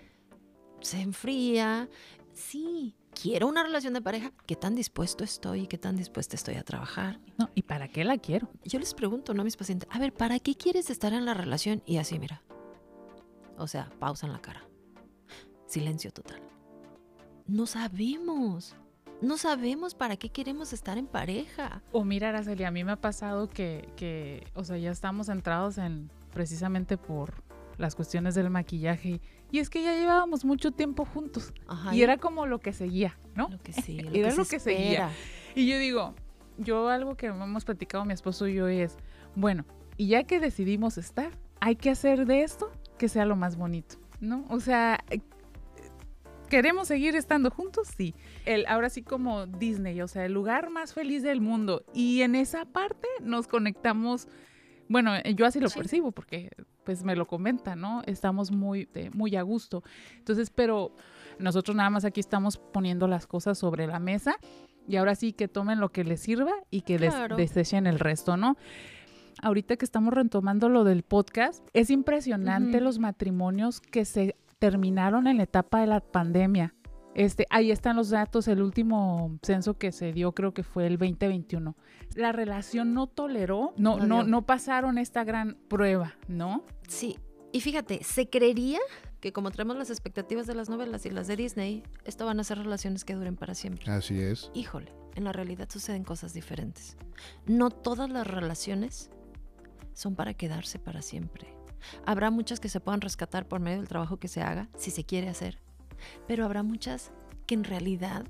se enfría. Sí, quiero una relación de pareja. ¿Qué tan dispuesto estoy? ¿Qué tan dispuesta estoy a trabajar? No, ¿y para qué la quiero? Yo les pregunto ¿no? a mis pacientes, a ver, ¿para qué quieres estar en la relación? Y así, mira. O sea, pausa en la cara. Silencio total. No sabemos. No sabemos para qué queremos estar en pareja. O mira, Araceli, a mí me ha pasado que, que, o sea, ya estamos centrados en precisamente por las cuestiones del maquillaje. Y es que ya llevábamos mucho tiempo juntos. Ajá, Y era como lo que seguía, ¿no? lo que sí, lo Era que lo que seguía. espera. Y yo digo, yo algo que hemos platicado mi esposo y yo es, bueno, y ya que decidimos estar, hay que hacer de esto que sea lo más bonito, ¿no? O sea, ¿queremos seguir estando juntos? Sí. El, ahora sí como Disney, o sea, el lugar más feliz del mundo. Y en esa parte nos conectamos, bueno, eh, yo así lo Sí. percibo porque pues me lo comenta, ¿no? Estamos muy, eh, muy a gusto. Entonces, pero nosotros nada más aquí estamos poniendo las cosas sobre la mesa y ahora sí que tomen lo que les sirva y que Claro. desechen el resto, ¿no? Ahorita que estamos retomando lo del podcast, es impresionante los matrimonios que se terminaron en la etapa de la pandemia. Este, ahí están los datos, el último censo que se dio creo que fue el 2021. La relación no toleró, no, No no, no pasaron esta gran prueba, ¿no? Sí, y fíjate, se creería que como traemos las expectativas de las novelas y las de Disney, esto van a ser relaciones que duren para siempre. Así es. Híjole, en la realidad suceden cosas diferentes. No todas las relaciones son para quedarse para siempre. Habrá muchas que se puedan rescatar por medio del trabajo que se haga, si se quiere hacer, pero habrá muchas que en realidad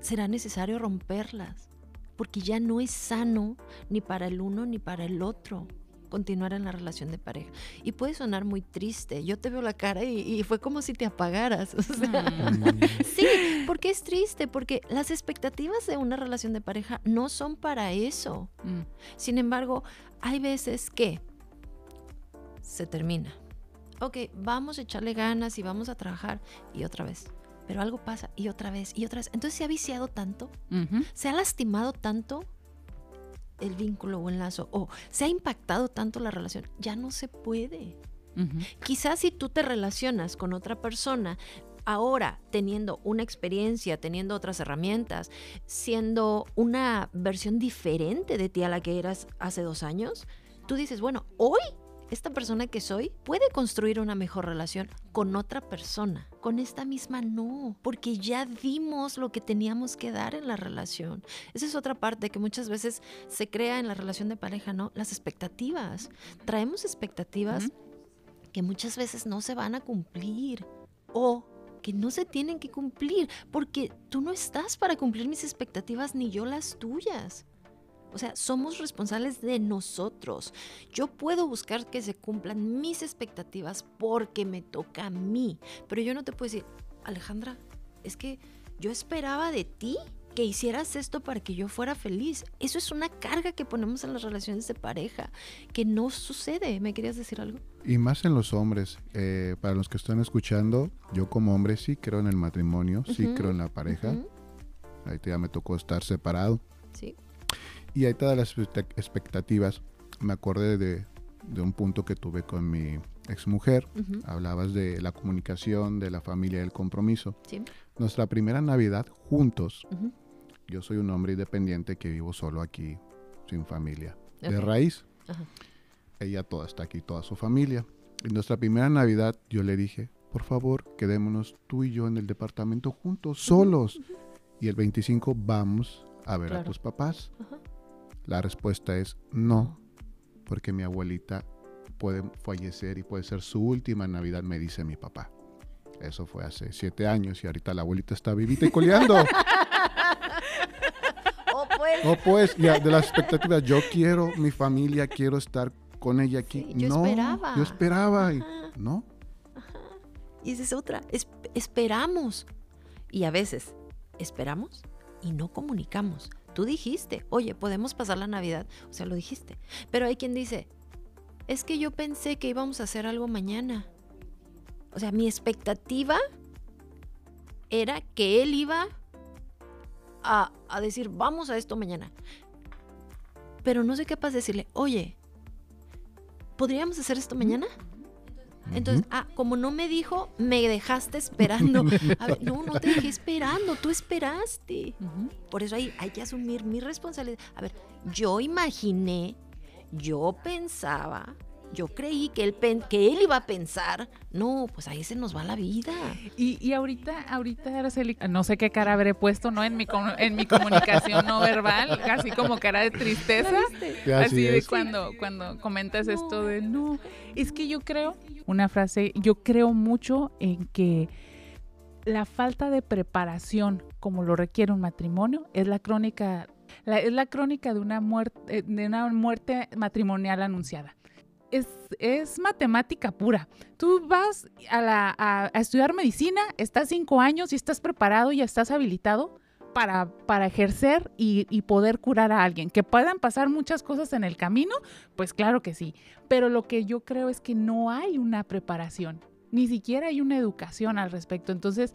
será necesario romperlas, porque ya no es sano ni para el uno ni para el otro continuar en la relación de pareja. Y puede sonar muy triste. Yo te veo la cara y, fue como si te apagaras. Mm. sí, porque es triste, porque las expectativas de una relación de pareja no son para eso. Mm. Sin embargo, hay veces que se termina. Ok, vamos a echarle ganas y vamos a trabajar y otra vez. Pero algo pasa y otra vez y otra vez. Entonces se ha viciado tanto, se ha lastimado tanto el vínculo o el lazo, o se ha impactado tanto la relación, ya no se puede. Quizás si tú te relacionas con otra persona, ahora teniendo una experiencia, teniendo otras herramientas, siendo una versión diferente de ti a la que eras hace dos años, tú dices, bueno, hoy esta persona que soy puede construir una mejor relación con otra persona. Con esta misma no, porque ya dimos lo que teníamos que dar en la relación. Esa es otra parte que muchas veces se crea en la relación de pareja, ¿no? Las expectativas. Traemos expectativas que muchas veces no se van a cumplir o que no se tienen que cumplir, porque tú no estás para cumplir mis expectativas ni yo las tuyas. O sea, somos responsables de nosotros. Yo puedo buscar que se cumplan mis expectativas porque me toca a mí. Pero yo no te puedo decir, Alejandra, es que yo esperaba de ti que hicieras esto para que yo fuera feliz. Eso es una carga que ponemos en las relaciones de pareja, que no sucede. ¿Me querías decir algo? Y más en los hombres. Eh, para los que están escuchando, yo como hombre sí creo en el matrimonio, sí creo en la pareja. Ahí ya me tocó estar separado. Sí. Y hay todas las expectativas. Me acordé de, un punto que tuve con mi exmujer. Hablabas de la comunicación, de la familia y el compromiso. Nuestra primera Navidad juntos. Yo soy un hombre independiente que vivo solo aquí, sin familia. De raíz. Ella toda está aquí, toda su familia. En nuestra primera Navidad yo le dije, por favor, quedémonos tú y yo en el departamento juntos, solos. Y el 25 vamos a ver a tus papás. La respuesta es no, porque mi abuelita puede fallecer y puede ser su última Navidad, me dice mi papá. Eso fue hace siete años y ahorita la abuelita está vivita y coleando. oh, pues. Pues, ya, de las expectativas, yo quiero mi familia, quiero estar con ella aquí. yo no, esperaba. yo esperaba, y, ¿no? Y esa es otra, esperamos. Y a veces esperamos y no comunicamos. Tú dijiste, oye, podemos pasar la Navidad. O sea, lo dijiste. Pero hay quien dice, es que yo pensé que íbamos a hacer algo mañana. O sea, mi expectativa era que él iba a, decir, vamos a esto mañana. Pero no soy capaz de decirle, oye, ¿podríamos hacer esto mañana? Entonces, ah, como no me dijo, me dejaste esperando. A ver, no, no te dejé esperando, tú esperaste. Por eso hay, hay que asumir mi responsabilidad. A ver, yo imaginé, yo pensaba, yo creí que él, que él iba a pensar, no, pues ahí se nos va la vida. Y, y ahorita, ahorita, Araceli, no sé qué cara habré puesto, ¿no? En mi, en mi comunicación no verbal, así como cara de tristeza. Así, de cuando, cuando comentas esto de, no, es que yo creo, una frase, yo creo mucho en que la falta de preparación, como lo requiere un matrimonio, es la crónica, es la crónica de una muerte, de una muerte matrimonial anunciada es, matemática pura. Tú vas a, estudiar medicina, estás cinco años y estás preparado y estás habilitado para, para ejercer y, y, poder curar a alguien. Que puedan pasar muchas cosas en el camino, pues claro que sí. Pero lo que yo creo es que no hay una preparación ni siquiera hay una educación al respecto. Entonces,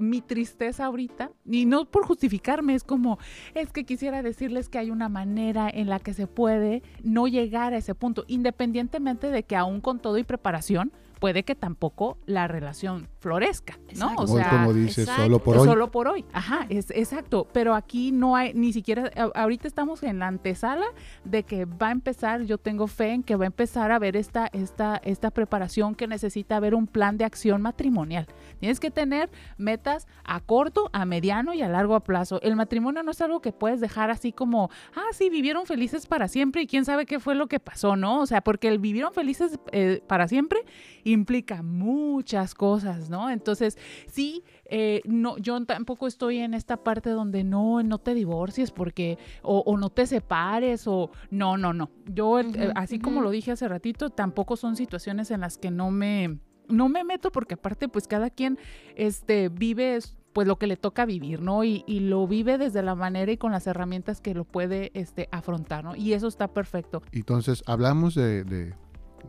mi tristeza ahorita, y no por justificarme, es como, es que quisiera decirles que hay una manera en la que se puede no llegar a ese punto, independientemente de que aún con todo y preparación, puede que tampoco la relación florezca, ¿no? Exacto. O Como, sea, como dices, exacto. solo por hoy. Solo por hoy, ajá, es exacto. Pero aquí no hay ni siquiera, ahorita estamos en la antesala de que va a empezar, yo tengo fe en que va a empezar a ver esta, esta, esta preparación que necesita haber un plan de acción matrimonial. Tienes que tener metas a corto, a mediano y a largo plazo. El matrimonio no es algo que puedes dejar así como, ah, sí, vivieron felices para siempre y quién sabe qué fue lo que pasó, ¿no? O sea, porque el vivieron felices eh, para siempre implica muchas cosas, ¿no? Entonces, sí, eh, no, yo tampoco estoy en esta parte donde no, no te divorcies porque, o, o no te separes, o no, no, no. Yo, eh, así como lo dije hace ratito, tampoco son situaciones en las que no me, no me meto porque aparte, pues cada quien, este, vive pues lo que le toca vivir, ¿no? Y, y lo vive desde la manera y con las herramientas que lo puede este, afrontar, ¿no? Y eso está perfecto. Entonces, hablamos de, de-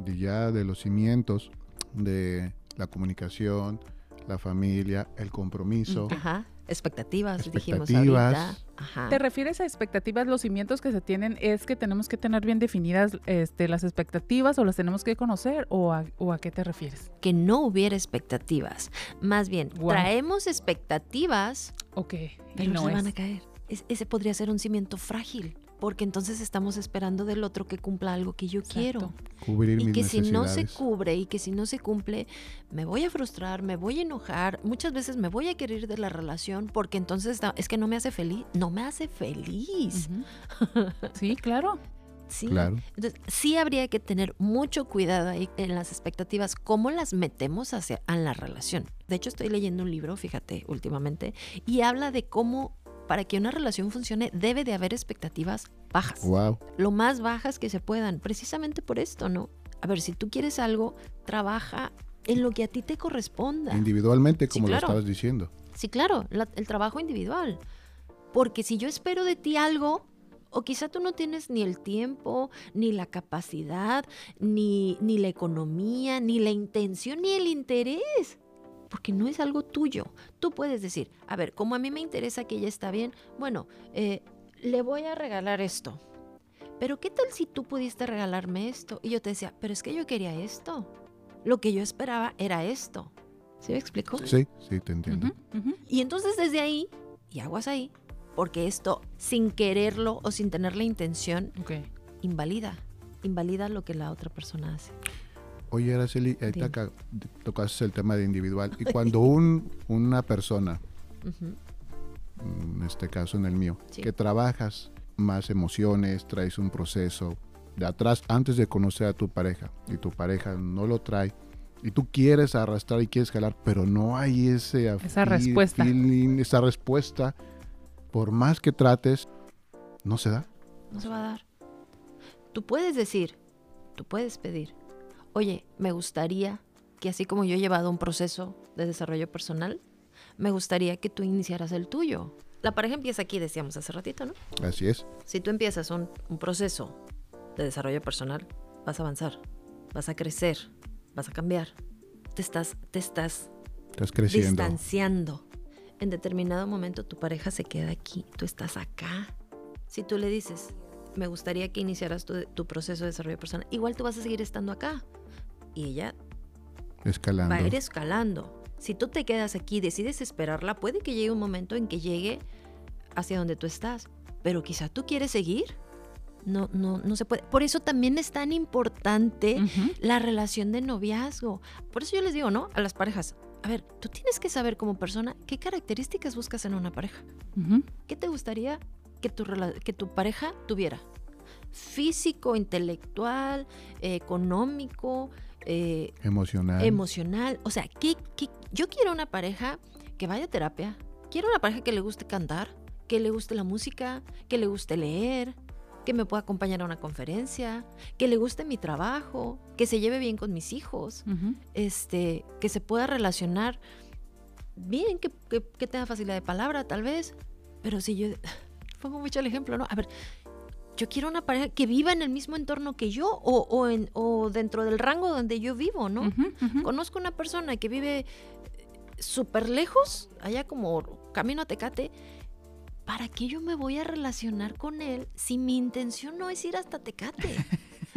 de ya de los cimientos, de la comunicación, la familia, el compromiso. Ajá. Expectativas, dijimos ahorita. Ajá. ¿Te refieres a expectativas? Los cimientos que se tienen es que tenemos que tener bien definidas este, las expectativas o las tenemos que conocer o a, o a qué te refieres? Que no hubiera expectativas. Más bien, traemos expectativas, Ok, y pero no se van a caer. Es- ese podría ser un cimiento frágil. Porque entonces estamos esperando del otro que cumpla algo que yo Exacto. quiero. Cubrir Y mis que si no se cubre y que si no se cumple, me voy a frustrar, me voy a enojar, muchas veces me voy a querer ir de la relación porque entonces está- es que no me hace feliz, no me hace feliz. Sí, claro. Sí. Claro. Entonces, sí habría que tener mucho cuidado ahí en las expectativas, cómo las metemos hacia en la relación. De hecho, estoy leyendo un libro, fíjate, últimamente, y habla de cómo para que una relación funcione debe de haber expectativas bajas Wow. lo más bajas que se puedan, precisamente por esto, ¿no? A ver, si tú quieres algo, trabaja en lo que a ti te corresponda. Individualmente, Sí, como claro. lo estabas diciendo. Sí, claro, la- el trabajo individual. Porque si yo espero de ti algo, o quizá tú no tienes ni el tiempo, ni la capacidad, ni, ni la economía, ni la intención, ni el interés. Porque no es algo tuyo. Tú puedes decir, a ver, como a mí me interesa que ella está bien, bueno, eh, le voy a regalar esto. Pero ¿qué tal si tú pudiste regalarme esto? Y yo te decía, pero es que yo quería esto. Lo que yo esperaba era esto. ¿Sí me explico? Sí, sí, te entiendo. Y entonces desde ahí, y aguas ahí, porque esto sin quererlo o sin tener la intención, Ok. invalida, invalida lo que la otra persona hace. Oye, Araceli, ahorita acá tocaste el tema de individual. Y cuando un, una persona, en este caso en el mío, Sí. que trabajas más emociones, traes un proceso de atrás antes de conocer a tu pareja y tu pareja no lo trae y tú quieres arrastrar y quieres jalar, pero no hay ese Esa feel- respuesta. feeling, esa respuesta, por más que trates, no se da. No se va a dar. Tú puedes decir, tú puedes pedir, oye, me gustaría que así como yo he llevado un proceso de desarrollo personal, me gustaría que tú iniciaras el tuyo. La pareja empieza aquí, decíamos hace ratito, ¿no? Así es. Si tú empiezas un, un proceso de desarrollo personal, vas a avanzar, vas a crecer, vas a cambiar. Te estás, te estás Estás creciendo. distanciando. En determinado momento tu pareja se queda aquí, tú estás acá. Si tú le dices, me gustaría que iniciaras tu, tu proceso de desarrollo personal, igual tú vas a seguir estando acá. Y ella Escalando. va a ir escalando. Si tú te quedas aquí y decides esperarla, puede que llegue un momento en que llegue hacia donde tú estás. Pero quizá tú quieres seguir. No, no, no se puede. Por eso también es tan importante la relación de noviazgo. Por eso yo les digo, ¿no? A las parejas. A ver, tú tienes que saber como persona qué características buscas en una pareja. ¿Qué te gustaría que tu, rela- que tu pareja tuviera? Físico, intelectual, eh, económico, eh, Emocional. emocional. O sea, ¿qué, qué- yo quiero una pareja que vaya a terapia. Quiero una pareja que le guste cantar, que le guste la música, que le guste leer, que me pueda acompañar a una conferencia, que le guste mi trabajo, que se lleve bien con mis hijos, Ujú. este, que se pueda relacionar bien, que, que- que tenga facilidad de palabra, tal vez. Pero si yo pongo mucho el ejemplo, ¿no? A ver, yo quiero una pareja que viva en el mismo entorno que yo o, o en, o dentro del rango donde yo vivo, ¿no? Conozco una persona que vive eh, súper lejos, allá como camino a Tecate. ¿Para qué yo me voy a relacionar con él si mi intención no es ir hasta Tecate?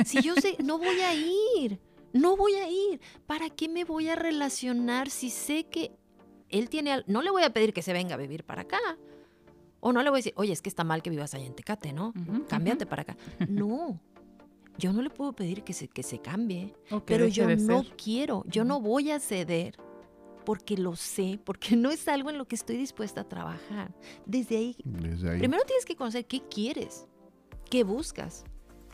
Si yo sé, no voy a ir. No voy a ir. ¿Para qué me voy a relacionar si sé que él tiene... al- No le voy a pedir que se venga a vivir para acá. O no le voy a decir, oye, es que está mal que vivas allá en Tecate, ¿no? Cámbiate para acá. No. Yo no le puedo pedir que se, que se cambie. Pero yo no ser. quiero, yo no voy a ceder porque lo sé, porque no es algo en lo que estoy dispuesta a trabajar. Desde ahí, Desde ahí. primero tienes que conocer qué quieres, qué buscas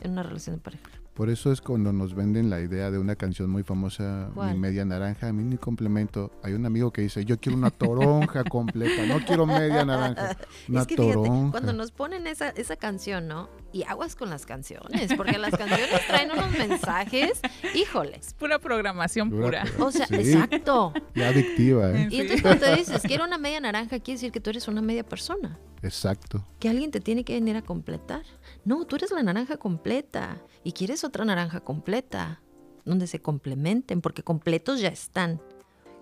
en una relación de pareja. Por eso es cuando nos venden la idea de una canción muy famosa, ¿Cuál? Mi Media Naranja, a mí ni complemento. Hay un amigo que dice, yo quiero una toronja completa, no quiero media naranja, una es que fíjate, toronja. cuando nos ponen esa, esa canción, ¿no? Y aguas con las canciones, porque las canciones traen unos mensajes, híjole. Es pura programación Pura pura. O sea, Sí. exacto. Y adictiva, ¿eh? Y entonces cuando te dices, quiero una media naranja, quiere decir que tú eres una media persona. Exacto. que alguien te tiene que venir a completar. No, tú eres la naranja completa y quieres otra naranja completa, donde se complementen, porque completos ya están.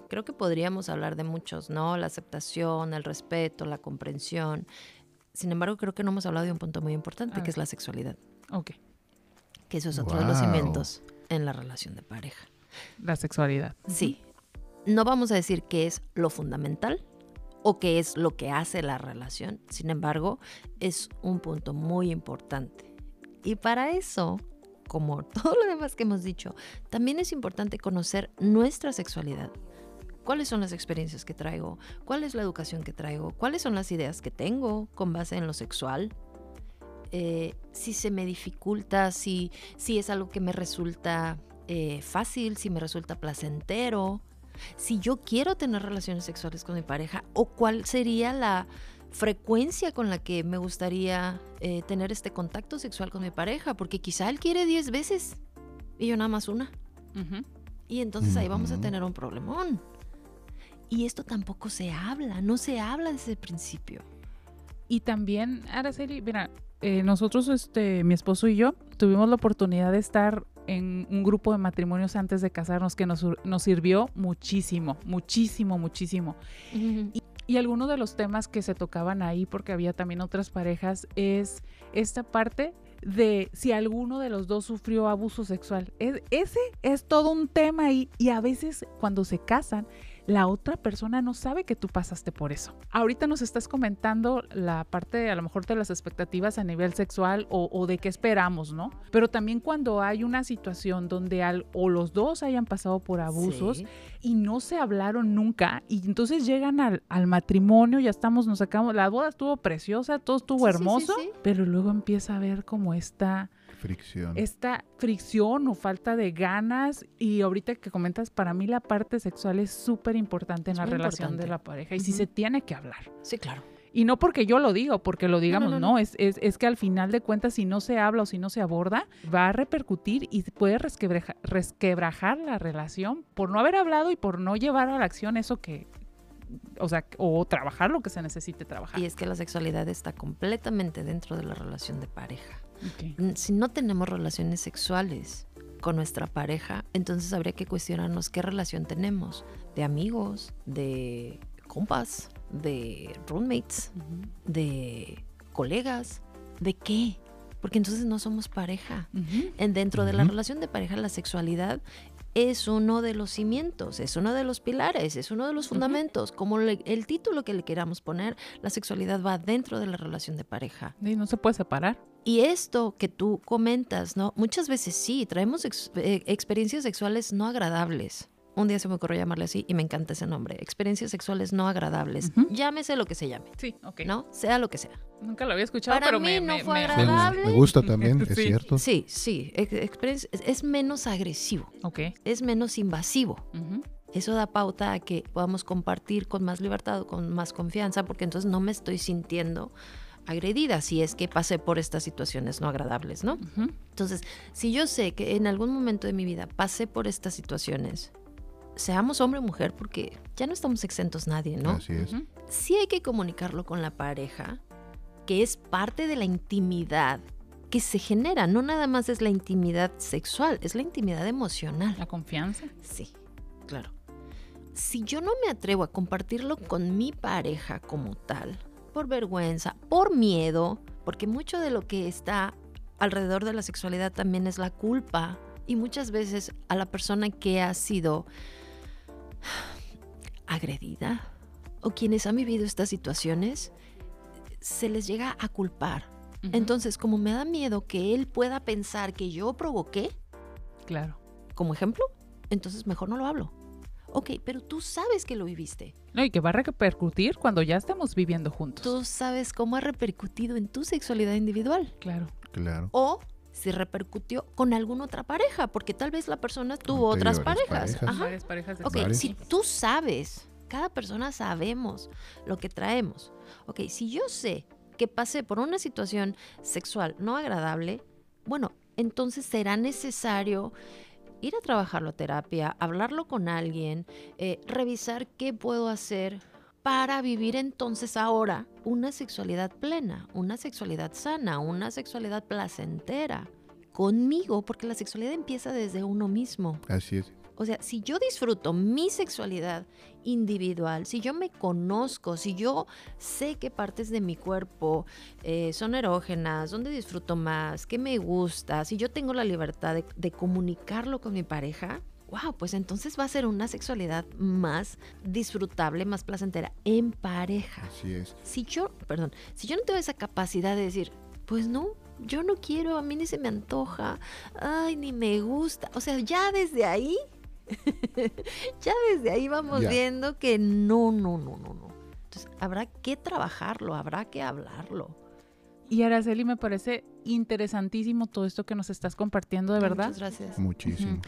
Creo que podríamos hablar de muchos, ¿no? La aceptación, el respeto, la comprensión. Sin embargo, creo que no hemos hablado de un punto muy importante, que es ver. la sexualidad, Ok, que eso es otro de los cimientos en la relación de pareja. la sexualidad. Sí. No vamos a decir que es lo fundamental o que es lo que hace la relación. Sin embargo, es un punto muy importante. Y para eso, como todo lo demás que hemos dicho, también es importante conocer nuestra sexualidad. ¿Cuáles son las experiencias que traigo? ¿Cuál es la educación que traigo? ¿Cuáles son las ideas que tengo con base en lo sexual? Eh, si se me dificulta, si, si es algo que me resulta eh, fácil, si me resulta placentero, si yo quiero tener relaciones sexuales con mi pareja o cuál sería la frecuencia con la que me gustaría eh, tener este contacto sexual con mi pareja, porque quizá él quiere 10 veces y yo nada más una. Y entonces ahí vamos a tener un problemón. Y esto tampoco se habla, no se habla desde el principio. Y también, Araceli, mira, eh, nosotros, este, mi esposo y yo, tuvimos la oportunidad de estar en un grupo de matrimonios antes de casarnos que nos, nos sirvió muchísimo, muchísimo, muchísimo. Y algunos de los temas que se tocaban ahí, porque había también otras parejas, es esta parte de si alguno de los dos sufrió abuso sexual. Es- ese es todo un tema ahí y a veces cuando se casan, la otra persona no sabe que tú pasaste por eso. Ahorita nos estás comentando la parte a lo mejor de las expectativas a nivel sexual o, o de qué esperamos, ¿no? Pero también cuando hay una situación donde al, o los dos hayan pasado por abusos, Sí. y no se hablaron nunca y entonces llegan al, al matrimonio, ya estamos, nos sacamos, la boda estuvo preciosa, todo estuvo sí, hermoso, sí. pero luego empieza a ver como esta, Fricción. esta fricción o falta de ganas y ahorita que comentas, para mí la parte sexual es súper importante en la relación importante. de la pareja y Ujú. se tiene que hablar. Sí, claro. Y no porque yo lo digo, porque lo digamos, no, no, no. Es, es, es que al final de cuentas, si no se habla o si no se aborda, va a repercutir y puede resquebreja- resquebrajar la relación por no haber hablado y por no llevar a la acción eso que, o sea, o trabajar lo que se necesite trabajar. Y es que la sexualidad está completamente dentro de la relación de pareja. Ok. Mm, Si no tenemos relaciones sexuales con nuestra pareja, entonces habría que cuestionarnos qué relación tenemos. De amigos, de compas, de roommates, de colegas, ¿de qué? Porque entonces no somos pareja. Ujú. En dentro de la relación de pareja, la sexualidad es uno de los cimientos, es uno de los pilares, es uno de los fundamentos. Como le- el título que le queramos poner, la sexualidad va dentro de la relación de pareja. Y no se puede separar. Y esto que tú comentas, ¿no? Muchas veces sí, traemos ex- eh, experiencias sexuales no agradables. Un día se me ocurrió llamarle así y me encanta ese nombre. Experiencias sexuales no agradables. Llámese lo que se llame, Sí, ok. ¿no? Sea lo que sea. Nunca lo había escuchado, Para pero mí me, no me- fue me- Me- agradable. Me gusta también, es Sí. cierto. Sí, sí. ex- es- menos agresivo, Ok. es menos invasivo. Eso da pauta a que podamos compartir con más libertad, con más confianza, porque entonces no me estoy sintiendo agredida si es que pasé por estas situaciones no agradables, ¿no? Entonces, si yo sé que en algún momento de mi vida pasé por estas situaciones, seamos hombre o mujer, porque ya no estamos exentos nadie, ¿no? Así es. Ujú. Sí hay que comunicarlo con la pareja, que es parte de la intimidad que se genera, no nada más es la intimidad sexual, es la intimidad emocional. La confianza. Sí, claro. Si yo no me atrevo a compartirlo con mi pareja como tal, por vergüenza, por miedo, porque mucho de lo que está alrededor de la sexualidad también es la culpa Y muchas veces a la persona que ha sido agredida o quienes han vivido estas situaciones, se les llega a culpar. Entonces, como me da miedo que él pueda pensar que yo provoqué, claro. como ejemplo, entonces mejor no lo hablo. Ok, pero tú sabes que lo viviste. No, y que va a repercutir cuando ya estemos viviendo juntos. Tú sabes cómo ha repercutido en tu sexualidad individual. Claro. Claro. O si repercutió con alguna otra pareja, porque tal vez la persona tuvo otras parejas. parejas. Ajá. Varias parejas de Ok, Varias. si tú sabes, cada persona sabemos lo que traemos. Ok, si yo sé que pasé por una situación sexual no agradable, bueno, entonces será necesario ir a trabajarlo a terapia, hablarlo con alguien, eh, revisar qué puedo hacer para vivir entonces ahora una sexualidad plena, una sexualidad sana, una sexualidad placentera conmigo, porque la sexualidad empieza desde uno mismo. Así es. O sea, si yo disfruto mi sexualidad individual, si yo me conozco, si yo sé qué partes de mi cuerpo eh, son erógenas, dónde disfruto más, qué me gusta, si yo tengo la libertad de, de comunicarlo con mi pareja, wow, pues entonces va a ser una sexualidad más disfrutable, más placentera en pareja. Así es. Si yo, perdón, si yo no tengo esa capacidad de decir, pues no, yo no quiero, a mí ni se me antoja, ay, ni me gusta. O sea, ya desde ahí, ya desde ahí vamos Ya. viendo que no, no, no, no, no. Entonces, habrá que trabajarlo, habrá que hablarlo. Y Araceli, me parece interesantísimo todo esto que nos estás compartiendo, de verdad. Muchas gracias. Muchísimo.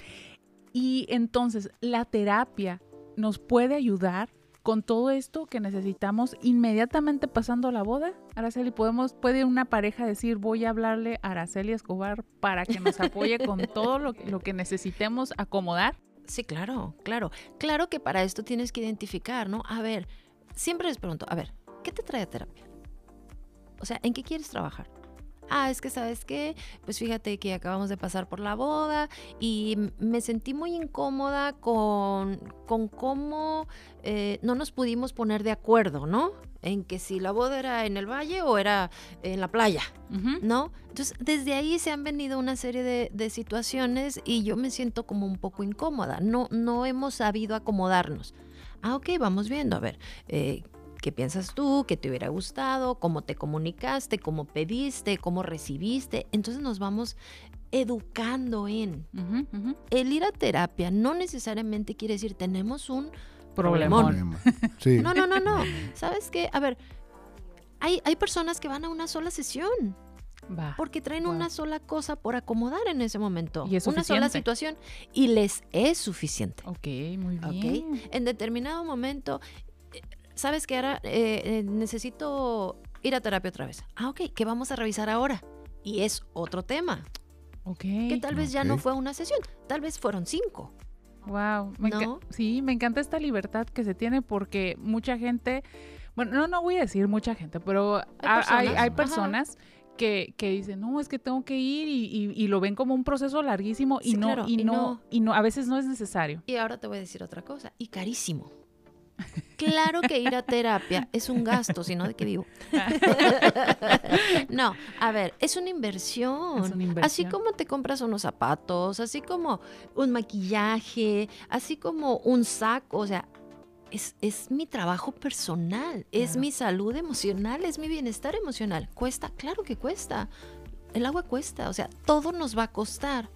Y entonces, la terapia nos puede ayudar con todo esto que necesitamos inmediatamente pasando la boda. Araceli, podemos, puede una pareja decir, voy a hablarle a Araceli Escobar para que nos apoye con todo lo, lo que necesitemos acomodar. Sí, claro, claro. Claro que para esto tienes que identificar, ¿no? A ver, siempre les pregunto, a ver, ¿qué te trae a terapia? O sea, ¿en qué quieres trabajar? Ah, es que sabes qué, pues fíjate que acabamos de pasar por la boda y me sentí muy incómoda con, con cómo eh, no nos pudimos poner de acuerdo, ¿no? En que si la boda era en el valle o era en la playa. ¿no? Entonces, desde ahí se han venido una serie de, de situaciones y yo me siento como un poco incómoda. No, no hemos sabido acomodarnos. Ah, ok, vamos viendo. A ver, eh, ¿qué piensas tú? ¿Qué te hubiera gustado? ¿Cómo te comunicaste? ¿Cómo pediste? ¿Cómo recibiste? Entonces nos vamos educando en... Ujú. El ir a terapia no necesariamente quiere decir tenemos un Problemón. Problema. Sí. No, no, no, no. ¿Sabes qué? A ver, hay, hay personas que van a una sola sesión. Va. Porque traen Wow. una sola cosa por acomodar en ese momento. Y es una sola situación y les es suficiente. Ok, muy ¿Ok? bien. En determinado momento, eh, ¿sabes qué ahora? Eh, eh, necesito ir a terapia otra vez. Ah, ok, ¿qué vamos a revisar ahora? Y es otro tema, Ok. que tal vez ya no fue una sesión, tal vez fueron cinco. Wow, me sí, me encanta esta libertad que se tiene porque mucha gente, bueno, no, no voy a decir mucha gente, pero ha- hay, personas, hay ajá. personas que, que dicen, no, es que tengo que ir y, y- y lo ven como un proceso larguísimo y, Sí, no, claro, y, y no, no. y no, a veces no es necesario. Y ahora te voy a decir otra cosa, y carísimo. Claro que ir a terapia es un gasto, si no, ¿de qué vivo? no, a ver, es una inversión. Es una Así como te compras unos zapatos, así como un maquillaje, así como un saco, o sea, es, es mi trabajo personal, es Claro. mi salud emocional, es mi bienestar emocional. ¿Cuesta? Claro que cuesta. El agua cuesta, o sea, todo nos va a costar.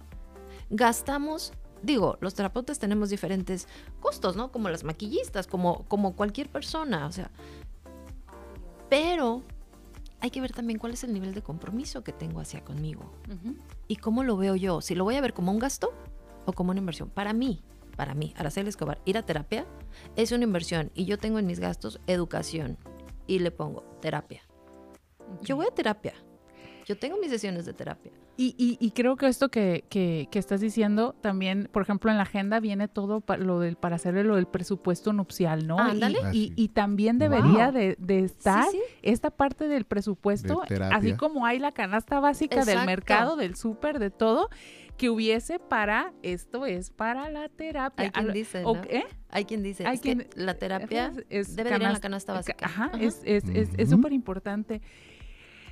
Gastamos, digo, los terapeutas tenemos diferentes costos, ¿no? Como las maquillistas, como, como cualquier persona, o sea. Pero hay que ver también cuál es el nivel de compromiso que tengo hacia conmigo Ujú. y cómo lo veo yo. Si lo voy a ver como un gasto o como una inversión. Para mí, para mí, Araceli Escobar, ir a terapia es una inversión y yo tengo en mis gastos educación y le pongo terapia. Yo voy a terapia. Yo tengo mis sesiones de terapia. Y, y- y creo que esto que, que- que estás diciendo también, por ejemplo, en la agenda viene todo pa- lo del, para hacer lo del presupuesto nupcial, ¿no? Y- Ándale. Y, Ah, y también debería Wow. de, de estar Sí, sí. esta parte del presupuesto, De así como hay la canasta básica del mercado, del súper, de todo, que hubiese para, esto es para la terapia. Hay quien dice. ¿eh? Hay quien dice Hay es que la terapia es debe de ir en la canasta básica. Ajá, Ajá. es es es es súper importante.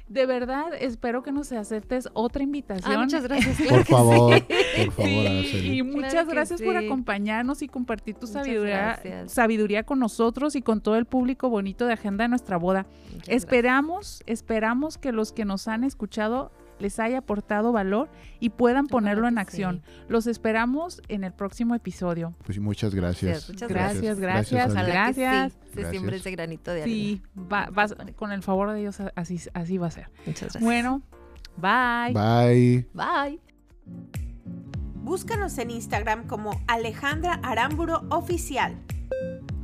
De verdad, espero que nos aceptes otra invitación. Ah, muchas gracias. Por favor, por favor, Sí, y muchas Claro gracias por sí. acompañarnos y compartir tu Muchas sabiduría, gracias. sabiduría con nosotros y con todo el público bonito de Agenda de Nuestra Boda. Muchas Esperamos, esperamos que los que nos han escuchado les haya aportado valor y puedan ponerlo en acción. Los esperamos en el próximo episodio. Pues muchas gracias. Muchas Gracias, gracias. Ojalá que Gracias. sí, se Gracias. ese granito de arena. Sí, va- con el favor de Dios, así, así va a ser. Muchas gracias. Bueno, bye. Bye. Bye. Búscanos en Instagram como Alejandra Aramburo Oficial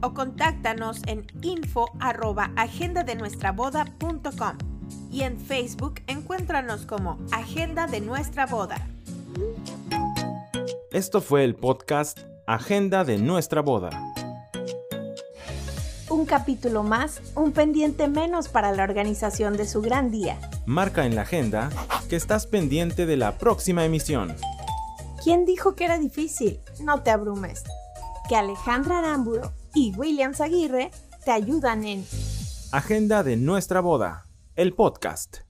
o contáctanos en info arroba agendadenuestraboda.com y en Facebook encuéntranos como Agenda de Nuestra Boda. Esto fue el podcast Agenda de nuestra boda. Un capítulo más, un pendiente menos para la organización de su gran día. Marca en la agenda que estás pendiente de la próxima emisión. ¿Quién dijo que era difícil? No te abrumes. Que Alejandra Aramburo y William Aguirre te ayudan en Agenda de nuestra boda, el podcast.